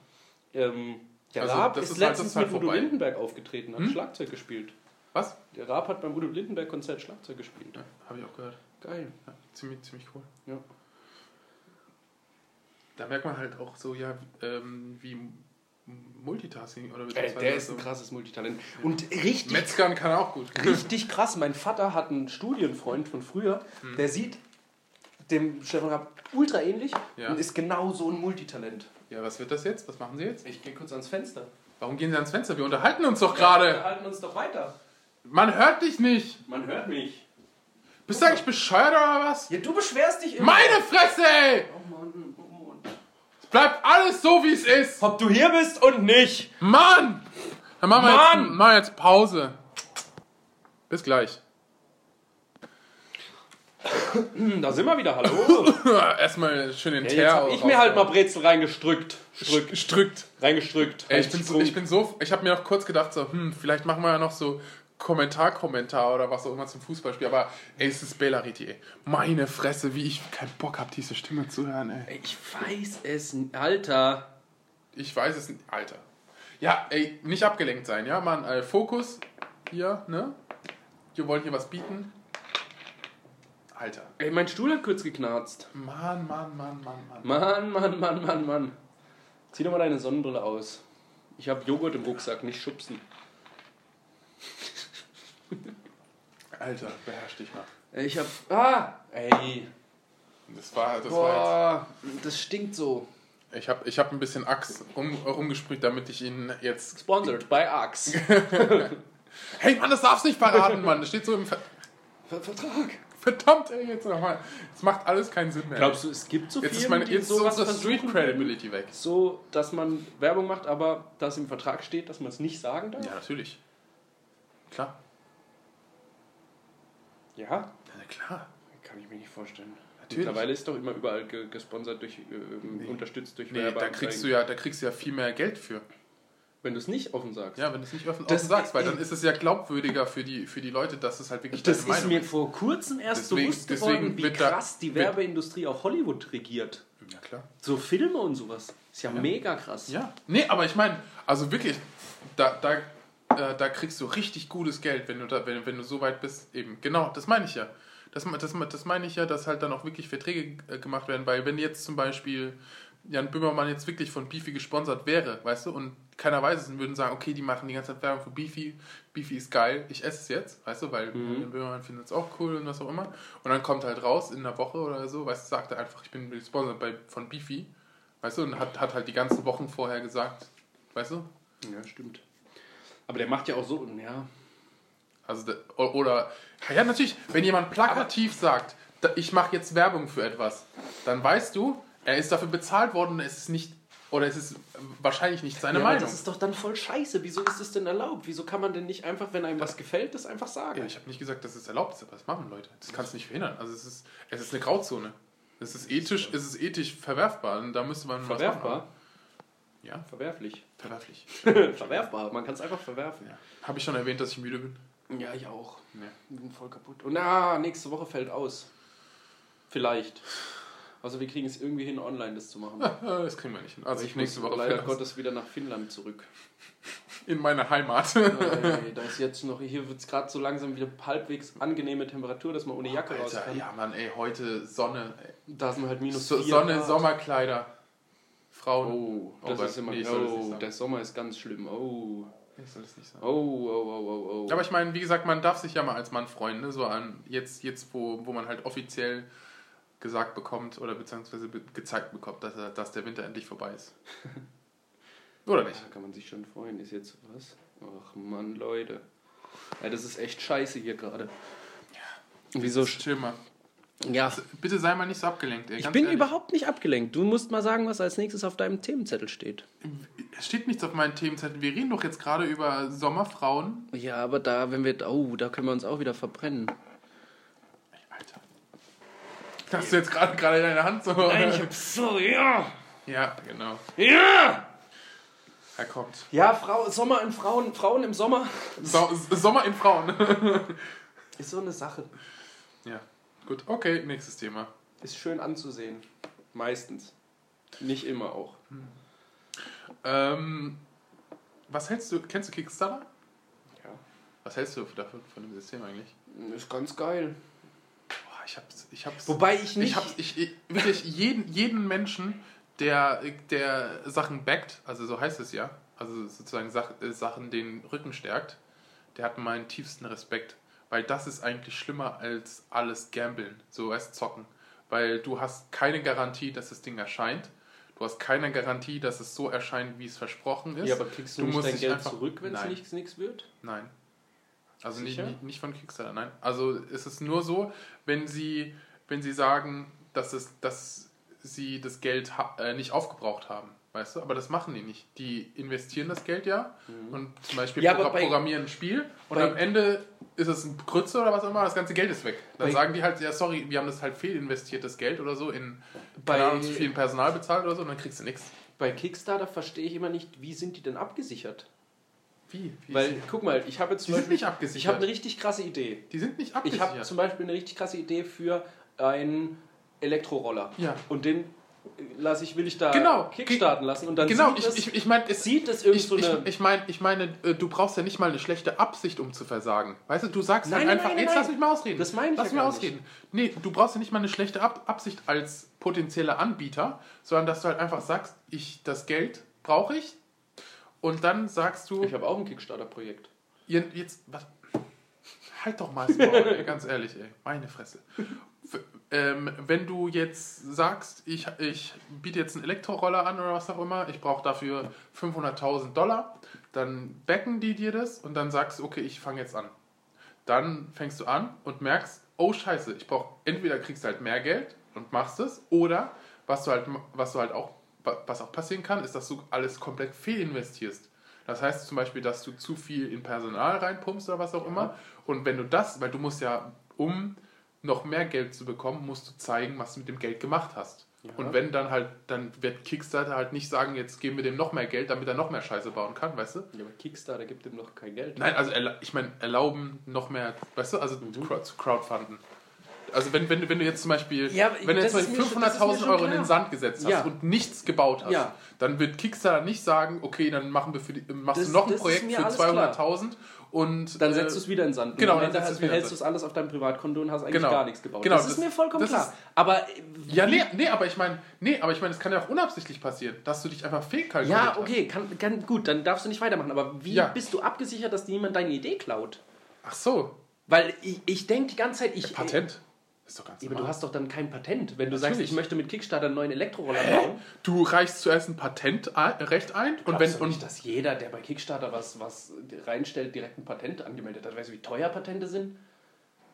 Ähm, der Also, Raab das ist, ist halt- letztens das ist halt mit Udo. Lindenberg aufgetreten, hat Hm? Schlagzeug gespielt. Was? Der Raab hat beim Udo Lindenberg Konzert Schlagzeug gespielt. Ja, habe ich auch gehört. Geil. Ja, ziemlich, ziemlich cool. Ja. Da merkt man halt auch so, ja, ähm, wie Multitasking oder Ey, beziehungsweise der ist ein krasses Multitalent. Und richtig, Metzgern kann er auch gut. richtig krass. Mein Vater hat einen Studienfreund von früher, der sieht dem Stefan Raab ultra ähnlich Ja. und ist genau so ein Multitalent. Ja, was wird das jetzt? Was machen Sie jetzt? Ich gehe kurz ans Fenster. Warum gehen Sie ans Fenster? Wir unterhalten uns doch Wir gerade. halten uns doch weiter. Man hört dich nicht. Man hört mich. Bist du eigentlich bescheuert oder was? Ja, du beschwerst dich immer. Meine Fresse, ey! Oh bleibt alles so, wie es ist. Ob du hier bist und nicht. Mann! Dann machen wir, Mann! Jetzt, machen wir jetzt Pause. Bis gleich. Hm, Da sind wir wieder, hallo. Erstmal schön den Ja, Teer jetzt hab ich mir halt mal Brezel reingestrückt. Strück, Strück. Strückt. reingestrückt. Ey, ich, bin so, ich bin so, ich habe mir noch kurz gedacht, so, hm, vielleicht machen wir ja noch so Kommentar-Kommentar oder was auch immer zum Fußballspiel, aber ey, es ist Bela Reti, ey. Meine Fresse, wie ich keinen Bock habe, diese Stimme zu hören, ey. Ich weiß es, Alter. Ich weiß es nicht, Alter. Ja, ey, nicht abgelenkt sein, ja, Mann, äh, Fokus hier, ne? Wir wollen hier was bieten. Alter. Ey, mein Stuhl hat kurz geknarzt. Mann, Mann, Mann, Mann, Mann. Mann, Mann, Mann, Mann, Mann. Zieh doch mal deine Sonnenbrille aus. Ich habe Joghurt im Rucksack, nicht schubsen. Alter, beherrsch dich mal. Ich hab. Ah! Ey. Das war, das war Boah, das stinkt so. jetzt. Ich habe ich hab ein bisschen Axt um, rumgesprüht, damit ich ihn jetzt. Sponsored by Axe. Hey Mann, das darfst du nicht verraten, Mann. Das steht so im Ver Ver Vertrag. Verdammt, ey, jetzt nochmal. Es macht alles keinen Sinn mehr. Glaubst du, es gibt so jetzt ist, meine, die jetzt ist sowas unsere Street Credibility weg. So, dass man Werbung macht, aber dass im Vertrag steht, dass man es nicht sagen darf? Ja, natürlich. Klar. Ja. Na klar. Kann ich mir nicht vorstellen. Natürlich. Mittlerweile ist doch immer überall ge gesponsert durch, äh, ähm, unterstützt durch Nee, da kriegst du ja, da kriegst du ja viel mehr Geld für. Wenn du es nicht offen sagst. Ja, wenn du es nicht offen, Das- offen sagst, weil dann ist es ja glaubwürdiger für die, für die Leute, dass es halt wirklich Das deine ist Meinung mir vor kurzem erst Deswegen- bewusst geworden, wie krass die Werbeindustrie auch Hollywood regiert. Ja, klar. So Filme und sowas. Ist ja, mega krass. Ja. Nee, aber ich meine, also wirklich, da, da, äh, da kriegst du richtig gutes Geld, wenn du, da, wenn, wenn du so weit bist. Eben, genau, das meine ich ja. Das, das, das meine ich ja, dass halt dann auch wirklich Verträge äh, gemacht werden, weil wenn jetzt zum Beispiel Jan Böhmermann jetzt wirklich von Beefy gesponsert wäre, weißt du, und keiner weiß es und würden sagen, okay, die machen die ganze Zeit Werbung für Beefy, Beefy ist geil, ich esse es jetzt, weißt du, weil Jan Böhmermann findet es auch cool und was auch immer. Und dann kommt halt raus in einer Woche oder so, weißt du, sagt er einfach, ich bin gesponsert bei, von Beefy, weißt du, und hat, hat halt die ganzen Wochen vorher gesagt, weißt du, Ja, stimmt. Aber der macht ja auch so, ja. Also, o- oder, ja, natürlich, wenn jemand plakativ sagt, da- ich mache jetzt Werbung für etwas, dann weißt du, er ist dafür bezahlt worden, es ist nicht, oder es ist wahrscheinlich nicht seine ja, aber Meinung. das ist doch dann voll scheiße. Wieso ist das denn erlaubt? Wieso kann man denn nicht einfach, wenn einem was gefällt, das einfach sagen? ja, ich habe nicht gesagt, dass es erlaubt ist, aber das machen Leute. Das kannst du nicht verhindern. Also, es ist, es ist eine Grauzone. Es ist ethisch, es ist ethisch verwerfbar. Und da müsste man was machen. Ja, Verwerflich. verwerflich. Verwerfbar, man kann es einfach verwerfen. Ja. Habe ich schon erwähnt, dass ich müde bin? Ja, ich auch. Ich bin voll kaputt. Und ah, nächste Woche fällt aus. Vielleicht. Also wir kriegen es irgendwie hin, online das zu machen. Das kriegen wir nicht hin. Also, ich nächste muss Woche leider fährt Gottes wieder nach Finnland zurück. in meine Heimat. Ey, da ist jetzt noch, hier wird es gerade so langsam wieder halbwegs angenehme Temperatur, dass man ohne Jacke raus Alter, kann. ja, Mann, ey, heute Sonne. Ey. Da sind halt minus So, Sonne, Grad. Sommerkleider. Frauen. Oh, das Oh, ist immer. nee, oh, der Sommer ist ganz schlimm. Oh, Ich soll das nicht sagen. oh, oh, oh, oh, oh. Aber ich meine, wie gesagt, man darf sich ja mal als Mann freuen, ne? So an jetzt, jetzt wo, wo man halt offiziell gesagt bekommt oder beziehungsweise be gezeigt bekommt, dass, er, dass der Winter endlich vorbei ist. oder nicht? Da kann man sich schon freuen. Ist jetzt was? Ach Mann, Leute. Ja, das ist echt scheiße hier gerade. Wieso? Jetzt Chill mal. Ja. Bitte sei mal nicht so abgelenkt. Ey, Ich bin ehrlich. überhaupt nicht abgelenkt. Du musst mal sagen, was als nächstes auf deinem Themenzettel steht. Es steht nichts auf meinen Themenzettel. Wir reden doch jetzt gerade über Sommerfrauen. Ja, aber da, wenn wir. Oh, da können wir uns auch wieder verbrennen. Alter. Hast du jetzt gerade gerade deine Hand so. hab so, ja. Ja, genau. Ja! Er kommt. Ja, Frau, Sommer in Frauen, Frauen im Sommer So, Sommer in Frauen. ist so eine Sache. ja, gut. Okay, nächstes Thema. Ist schön anzusehen. Meistens. Nicht immer auch. Ähm, was hältst du, kennst du Kickstarter? Ja. Was hältst du davon, von dem System eigentlich? Ist ganz geil. Boah, ich hab's, ich hab's, Wobei ich nicht. ich hab's, ich, ich, wirklich jeden, jeden Menschen, der, der Sachen backt, also so heißt es ja, also sozusagen Sach, Sachen den Rücken stärkt, der hat meinen tiefsten Respekt. Weil das ist eigentlich schlimmer als alles Gambeln, so als Zocken. Weil du hast keine Garantie, dass das Ding erscheint. Du hast keine Garantie, dass es so erscheint, wie es versprochen ist. ja, aber kriegst du, Du nicht musst dein Geld einfach- zurück, wenn es Nein. nichts, nichts wird? Nein. Also nicht, Sicher? nicht, nicht von Kickstarter, nein. Also es ist nur so, wenn sie, wenn sie sagen, dass, es, dass sie das Geld äh, nicht aufgebraucht haben. Weißt du? Aber das machen die nicht. Die investieren das Geld ja und zum Beispiel Mhm. Ja, bei- programmieren ein Spiel und am Ende ist es ein Grütze oder was auch immer, das ganze Geld ist weg. Dann Bei- sagen die halt, ja sorry, wir haben das halt fehlinvestiertes Geld oder so in keine Ahnung, zu viel Personal bezahlt oder so und dann kriegst du nichts. Bei Kickstarter verstehe ich immer nicht, wie sind die denn abgesichert? Wie? Wie Weil, ist- guck mal, ich habe jetzt die zum sind Beispiel. nicht abgesichert. Ich habe eine richtig krasse Idee. die sind nicht Ich abgesichert. habe zum Beispiel eine richtig krasse Idee für einen Elektroroller. Ja. Und den lasse ich, will ich da Genau. kickstarten lassen. Und dann genau, sieht ich, es, ich, ich meine, es, sieht es irgend Ich, so eine. ich, meine, ich meine, äh, du brauchst ja nicht mal eine schlechte Absicht, um zu versagen. Weißt du, du sagst Nein, halt nein, einfach, nein, jetzt lass mich mal ausreden. Das meine ich Lass ja mich ausreden. Nee, du brauchst ja nicht mal eine schlechte Ab Absicht als potenzieller Anbieter, sondern dass du halt einfach sagst, ich, das Geld brauche ich. Und dann sagst du, ich habe auch ein Kickstarter-Projekt. Jetzt, was? Halt doch mal ey, ganz ehrlich, ey. Meine Fresse. Ähm, wenn du jetzt sagst, ich, ich biete jetzt einen Elektroroller an oder was auch immer, ich brauche dafür 500.000 Dollar, dann backen die dir das und dann sagst du, okay, ich fange jetzt an. Dann fängst du an und merkst, oh scheiße, ich brauche, entweder kriegst du halt mehr Geld und machst es, oder was du halt, was du halt auch, was auch passieren kann, ist, dass du alles komplett fehlinvestierst. Das heißt zum Beispiel, dass du zu viel in Personal reinpumpst oder was auch immer. Und wenn du das, weil du musst ja, um noch mehr Geld zu bekommen, musst du zeigen, was du mit dem Geld gemacht hast. Und wenn dann halt, dann wird Kickstarter halt nicht sagen, jetzt geben wir dem noch mehr Geld, damit er noch mehr Scheiße bauen kann, weißt du? Ja, aber Kickstarter gibt ihm noch kein Geld. Nein, also ich meine, erlauben noch mehr, weißt du, also crowd, zu crowdfunden. Also wenn, wenn, du- wenn du jetzt zum Beispiel, Ja, wenn du das jetzt ist mir schon- das ist 500.000 mir schon Euro in den Sand gesetzt hast Ja. und nichts gebaut hast, Ja. dann wird Kickstarter nicht sagen, okay, dann machen wir für die, machst Das- du noch ein ist Projekt für alles 200.000 und Dann äh, setzt du es wieder in den Sand. genau, Und dann setzt du es hast- wieder in den hältst du es alles auf deinem Privatkonto und hast eigentlich Genau. gar nichts gebaut. Genau, das ist das- mir vollkommen klar. ist- aber äh, Ja, nee, nee, aber ich meine, nee, aber ich meine, es kann ja auch unabsichtlich passieren, dass du dich einfach fehlkalkuliert Ja, okay, kann, kann, gut, dann darfst du nicht weitermachen. Aber wie Ja. bist du abgesichert, dass dir niemand deine Idee klaut? Ach so, Weil ich, ich denke die ganze Zeit, ich. Patent. Ist doch ganz Aber du hast doch dann kein Patent. Wenn du sagst, Natürlich. ich möchte mit Kickstarter einen neuen Elektroroller bauen, Du reichst zuerst ein Patentrecht ein und wenn du und nicht, dass jeder, der bei Kickstarter was, was reinstellt, direkt ein Patent angemeldet hat. Weißt du, wie teuer Patente sind?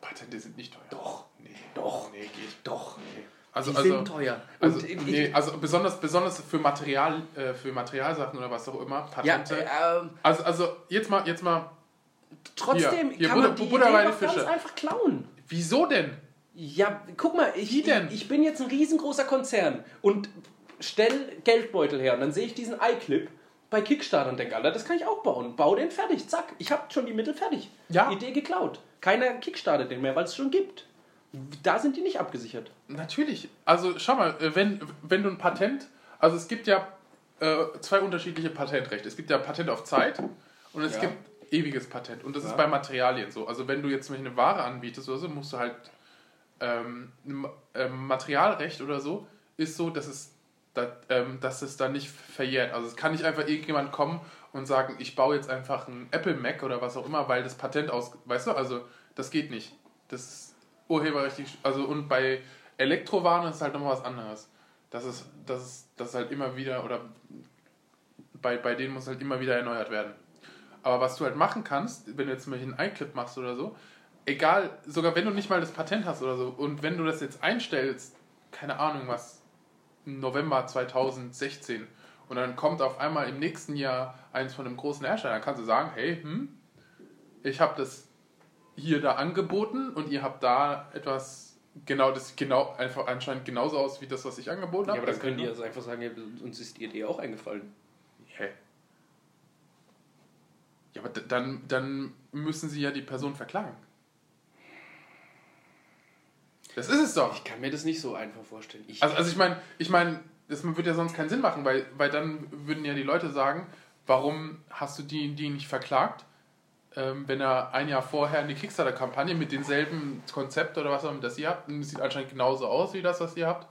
Patente sind nicht teuer. Doch. Nee. Doch. Nee, geht. Doch. Also, die also, sind teuer. Also, Und ich- nee, also besonders, besonders für Material, äh, für Materialsachen oder was auch immer, ja, Patente. äh, ähm, also, also jetzt mal, jetzt mal, trotzdem Hier, hier, kann Butter- man die Idee doch ganz einfach klauen. wieso denn? Ja, guck mal, ich, ich, ich bin jetzt ein riesengroßer Konzern und stell Geldbeutel her und dann sehe ich diesen iClip bei Kickstarter und denke, Alter, das kann ich auch bauen. Bau den fertig, zack. Ich habe schon die Mittel fertig. Ja. Idee geklaut. Keiner kickstartet den mehr, weil es schon gibt. Da sind die nicht abgesichert. Natürlich. Also schau mal, äh, wenn, wenn du ein Patent, also es gibt ja äh, zwei unterschiedliche Patentrechte. Es gibt ja Patent auf Zeit und es Ja. gibt ewiges Patent. Und das Ja. ist bei Materialien so. Also wenn du jetzt eine Ware anbietest oder so, musst du halt ähm, ähm, Materialrecht oder so, ist so, dass es, dass, ähm, dass es dann nicht verjährt. Also es kann nicht einfach irgendjemand kommen und sagen, ich baue jetzt einfach ein Apple Mac oder was auch immer, weil das Patent aus, weißt du, also das geht nicht. Das ist urheberrechtlich, also und bei Elektrowaren ist halt nochmal was anderes. Das ist, das ist, das ist halt immer wieder, oder bei, bei denen muss halt immer wieder erneuert werden. Aber was du halt machen kannst, wenn du jetzt mal einen iClip machst oder so, egal, sogar wenn du nicht mal das Patent hast oder so, und wenn du das jetzt einstellst, keine Ahnung was, November 2016, und dann kommt auf einmal im nächsten Jahr eins von einem großen Hersteller, dann kannst du sagen, hey, hm, ich habe das hier da angeboten und ihr habt da etwas genau, das genau, einfach anscheinend genauso aus wie das, was ich angeboten Ja, habe. aber dann Das können die also einfach sagen, ja, uns ist die Idee auch eingefallen. Hä? Ja, aber dann, dann müssen sie ja die Person verklagen. Das ist es doch. Ich kann mir das nicht so einfach vorstellen. Ich, Also, also ich meine, ich meine, das würde ja sonst keinen Sinn machen, weil, weil dann würden ja die Leute sagen, warum hast du die, die nicht verklagt, ähm, wenn er ein Jahr vorher eine Kickstarter-Kampagne mit demselben Konzept oder was auch immer das ihr habt, und es sieht anscheinend genauso aus wie das, was ihr habt.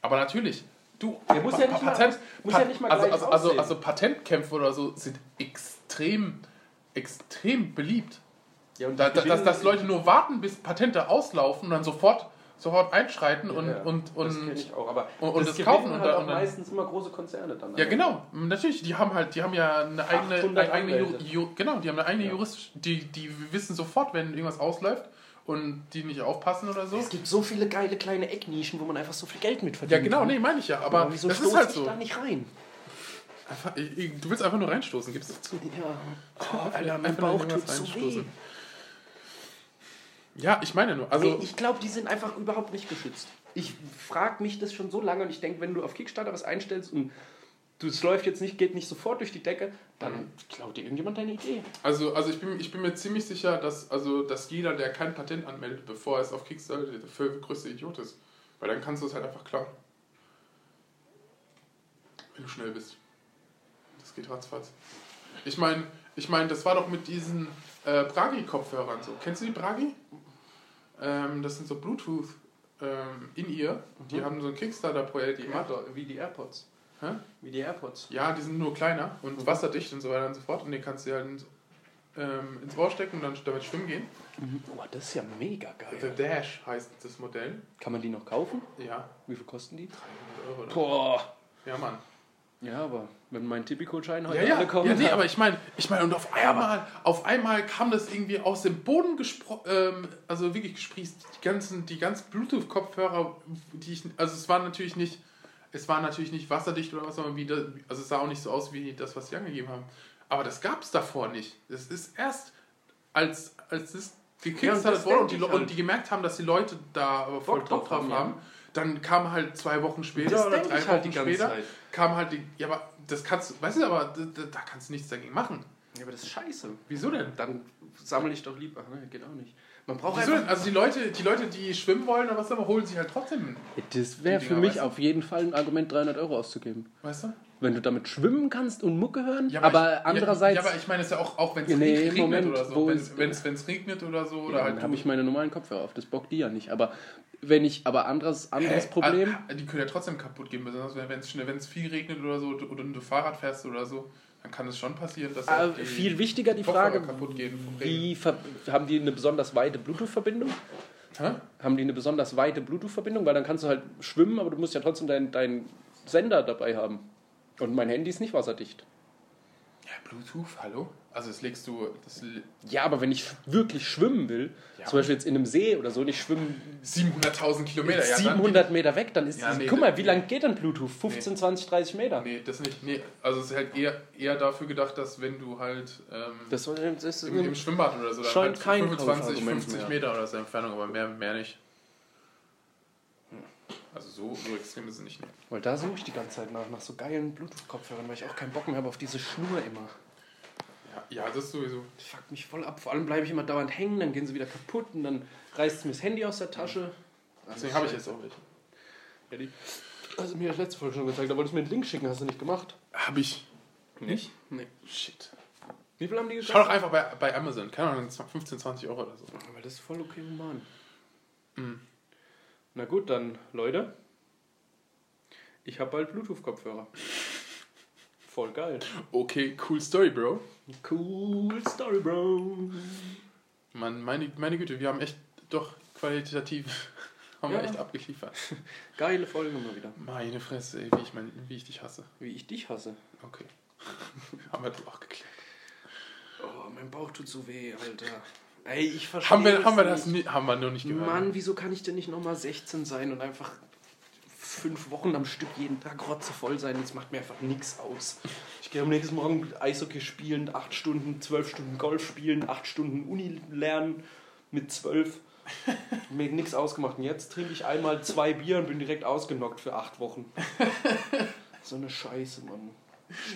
Aber natürlich, du, Der muss ja nicht mal- muss ja nicht mal also, also, also, also Patentkämpfe oder so sind extrem, extrem beliebt. Ja, Da, da, dass, dass Leute nur warten, bis Patente auslaufen und dann sofort, sofort einschreiten und, Ja, und, das und kenn ich auch, aber und- und das gewinnen kaufen und halt und dann- meistens immer große Konzerne dann. Ja, genau. Natürlich, die haben halt, die haben ja eine eigene, 800 eine eigene Ju. Ju, genau, die haben eine eigene Ja. Jurist, die, die wissen sofort, wenn irgendwas ausläuft und die nicht aufpassen oder so. Es gibt so viele geile kleine Ecknischen, wo man einfach so viel Geld mit Ja, verdient. genau, nee, meine ich ja. Aber wieso das ist halt ich so. da nicht rein? Einfach, du willst einfach nur reinstoßen, gibst du zu. Ja. Oh, Alter, mein Einfach nur Bauch tut so weh. Ja, ich meine nur. Also, nee, ich glaube, die sind einfach überhaupt nicht geschützt. Ich frage mich das schon so lange und ich denke, wenn du auf Kickstarter was einstellst und es läuft jetzt nicht, geht nicht sofort durch die Decke, dann klaut dir irgendjemand deine Idee. also, also ich, bin, ich bin mir ziemlich sicher, dass, also, dass jeder, der kein Patent anmeldet, bevor er es auf Kickstarter, der für größte Idiot ist. Weil dann kannst du es halt einfach klauen. Wenn du schnell bist. Das geht ratzfatz. Ich meine, ich mein, das war doch mit diesen äh, Bragi-Kopfhörern so. Kennst du die Bragi? Ähm, das sind so Bluetooth ähm, in ihr. Die Mhm. haben so ein Kickstarter-Projekt Die gemacht. Wie die AirPods. Hä? Wie die AirPods. Ja, die sind nur kleiner und Mhm. wasserdicht und so weiter und so fort. Und den kannst du halt ins, ähm, ins Ohr stecken und dann damit schwimmen gehen. Oh, das ist ja mega The geil. Dash heißt das Modell. Kann man die noch kaufen? Ja, Wie viel kosten die? 300 Euro. Oder? Boah. Ja, Mann. Ja, aber wenn mein Tipico-Schein heute Ja, ja, alle kommen. ja, nee, aber ich meine, ich meine, und auf einmal, auf einmal kam das irgendwie aus dem Boden gesprochen, ähm, also wirklich gesprießt, die ganzen, die ganzen Bluetooth-Kopfhörer, die ich, also es war natürlich nicht, es war natürlich nicht wasserdicht oder was, aber wie das, also es sah auch nicht so aus wie das, was sie angegeben haben. Aber das gab es davor nicht. Es ist erst, als, als es gekickstartet das wurde und die, Le- und halt. die gemerkt haben, dass die Leute da aber voll Bock drauf haben, haben, ja. Dann kam halt zwei Wochen später Das oder drei ich halt Wochen später, Zeit. kam halt die, ja, aber das kannst du, weißt du, aber da, da kannst du nichts dagegen machen. Ja, aber das ist scheiße. Wieso denn? Dann sammle ich doch lieber. Ach, ne, geht auch nicht. Man braucht Wieso denn? einfach. Also die Leute, die Leute, die schwimmen wollen oder was auch immer, holen sich halt trotzdem, Das wäre für mich weißt du? auf jeden Fall ein Argument, 300 Euro auszugeben. weißt du? Wenn du damit schwimmen kannst und Mucke hören, Ja, aber, ich, andererseits. Ja, ja, aber ich meine, es ist ja auch, auch wenn es nee, regnet Moment, oder so. Wenn es regnet oder so. Oder ja, halt dann habe ich meine normalen Kopfhörer auf. Das bockt die ja nicht. Aber wenn ich, aber anderes, anderes Hä? Problem. Ah, Die können ja trotzdem kaputt gehen, besonders wenn es wenn's viel regnet oder so oder du Fahrrad fährst oder so, dann kann es schon passieren, dass Ah, halt viel wichtiger die Kopfhörer Frage, wie haben die eine besonders weite Bluetooth-Verbindung? Haben die eine besonders weite Bluetooth-Verbindung? Weil dann kannst du halt schwimmen, aber du musst ja trotzdem deinen dein Sender dabei haben. Und mein Handy ist nicht wasserdicht. Ja, Bluetooth, hallo? Also das legst du, das Ja, aber wenn ich wirklich schwimmen will, Ja. zum Beispiel jetzt in einem See oder so, und ich schwimme 700.000 Kilometer. ja, dann- 700 Meter weg, dann ist Ja, nee, Guck mal, wie lang geht denn Bluetooth? 15, 20, 30 Meter. Nee, das nicht. Nee, also es ist halt eher, eher dafür gedacht, dass wenn du halt ähm, Das, soll, das ist im, im Schwimmbad oder so, dann Scheint halt kein 25, Kaufargument 50 mehr. Meter oder so Entfernung, aber mehr, mehr nicht. Also so, so extrem ist es nicht. Nee. Weil da suche ich die ganze Zeit nach, nach so geilen Bluetooth-Kopfhörern, weil ich auch keinen Bock mehr habe auf diese Schnur immer. Ja, ja, das sowieso. Das fuckt mich voll ab. Vor allem bleibe ich immer dauernd hängen, dann gehen sie wieder kaputt und dann reißt es mir das Handy aus der Tasche. Deswegen habe ich jetzt auch welche. Ja, die hast du mir das letzte Folge schon gezeigt, da wolltest du mir einen Link schicken, hast du nicht gemacht. Habe ich. Nicht? Nee. Shit. Wie viel haben die Schau doch einfach bei, bei Amazon. Keine Ahnung, 15, 20 Euro oder so. Aber das ist voll okay human. Mhm. Na gut, dann, Leute. Ich habe bald Bluetooth-Kopfhörer. Voll geil. Okay, cool Story, Bro. Cool Story, Bro. Mann, meine, meine Güte, wir haben echt doch qualitativ haben Ja. wir echt abgeliefert. Geile Folge mal wieder. Meine Fresse, ey, wie ich, mein, wie ich dich hasse. Wie ich dich hasse. Okay. haben wir das auch geklärt. Oh, mein Bauch tut so weh, Alter. Ey, ich verstehe Haben wir, haben wir das nicht. nie, haben wir nur nicht gehört. Mann, wieso kann ich denn nicht nochmal 16 sein und einfach fünf Wochen am Stück jeden Tag rotzevoll sein? Das macht mir einfach nichts aus. Ich gehe am nächsten Morgen Eishockey spielen, acht Stunden, zwölf Stunden Golf spielen, acht Stunden Uni lernen mit zwölf. Mir nichts ausgemacht. Und jetzt trinke ich einmal zwei Bier und bin direkt ausgenockt für acht Wochen. so eine Scheiße, Mann.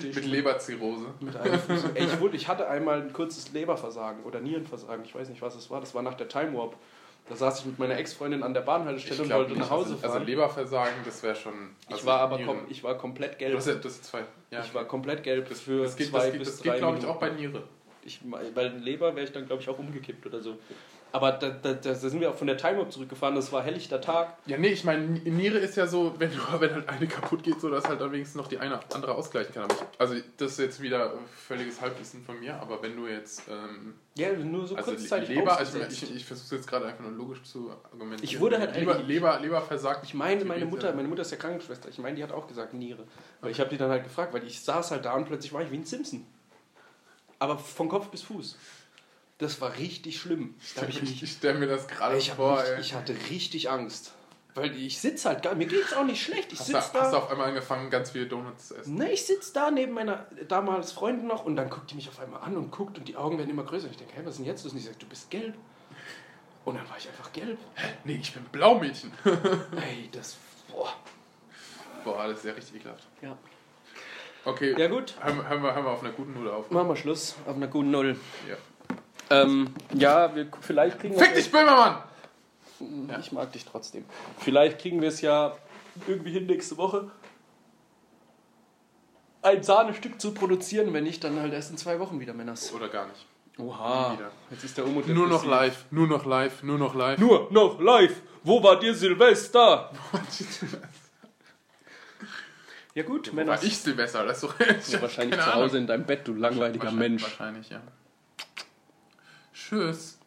Mit Leberzirrhose. mit einem Fuß. Ey, ich, wurde, ich hatte einmal ein kurzes Leberversagen oder Nierenversagen. Ich weiß nicht, was es war. Das war nach der Time Warp. Da saß ich mit meiner Ex-Freundin an der Bahnhaltestelle und wollte nach Hause also, fahren. Also Leberversagen, das wäre schon. Also ich, war aber kom ich war komplett gelb. hast ja, das sind zwei. Ja, ich war komplett gelb für das geht, zwei das geht, bis das drei geht glaube ich, auch bei Niere. Ich, weil Leber wäre ich dann, glaube ich, auch umgekippt oder so. Aber da, da, da sind wir auch von der Time Warp zurückgefahren. Das war helllichter Tag. Ja, nee, ich meine, Niere ist ja so, wenn, du, wenn halt eine kaputt geht, so dass halt dann wenigstens noch die eine andere ausgleichen kann. Aber ich, also, das ist jetzt wieder völliges Halbwissen von mir, aber wenn du jetzt. Ähm, Ja, nur so also kurzzeitig Leber, also ich, ich, ich versuche jetzt gerade einfach nur logisch zu argumentieren. Ich wurde halt Leber, Leber, Leber versagt. Ich meine, meine Mutter, ja. meine Mutter ist ja Krankenschwester. Ich meine, die hat auch gesagt Niere. Weil ich habe die dann halt gefragt, weil ich saß halt da und plötzlich war ich wie ein Simpson. Aber von Kopf bis Fuß. Das war richtig schlimm. Da ich Ich stelle mir das gerade vor, ey. ich hatte richtig Angst. Weil ich sitze halt gar mir geht's auch nicht schlecht. Ich Hast, sitze du, hast du da. auf einmal angefangen, ganz viele Donuts zu essen? Ne, ich sitze da neben meiner damals Freundin noch und dann guckt die mich auf einmal an und guckt und die Augen werden immer größer. Ich denke, hey, was ist denn jetzt los? Und ich sage, du bist gelb. Und dann war ich einfach gelb. Nee, ich bin Blaumädchen. Ey, das. Boah. Boah, das ist ja richtig ekelhaft. Ja. Okay, Ja, gut. hören, hören, wir, hören wir auf einer guten Note auf. Machen wir Schluss auf einer guten Null. Ja. Ähm, ja, wir, vielleicht kriegen wir Fick dich, Böhmermann! Ich mag dich trotzdem. Vielleicht kriegen wir es ja irgendwie hin nächste Woche, ein Sahnestück zu produzieren. Wenn nicht, dann halt erst in zwei Wochen wieder, Männers. Oder gar nicht. Oha. Jetzt ist der Umut Nur noch live, nur noch live, nur noch live. Nur noch live. Wo war dir Silvester? Ja gut, War Männers. ich Silvester, das ist doch Ja, wahrscheinlich zu Hause in deinem Bett, du langweiliger Wahrscheinlich- Mensch. Wahrscheinlich, ja. Tschüss.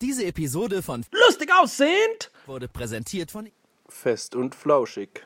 Diese Episode von Lustig aussehend. wurde präsentiert von Fest und flauschig.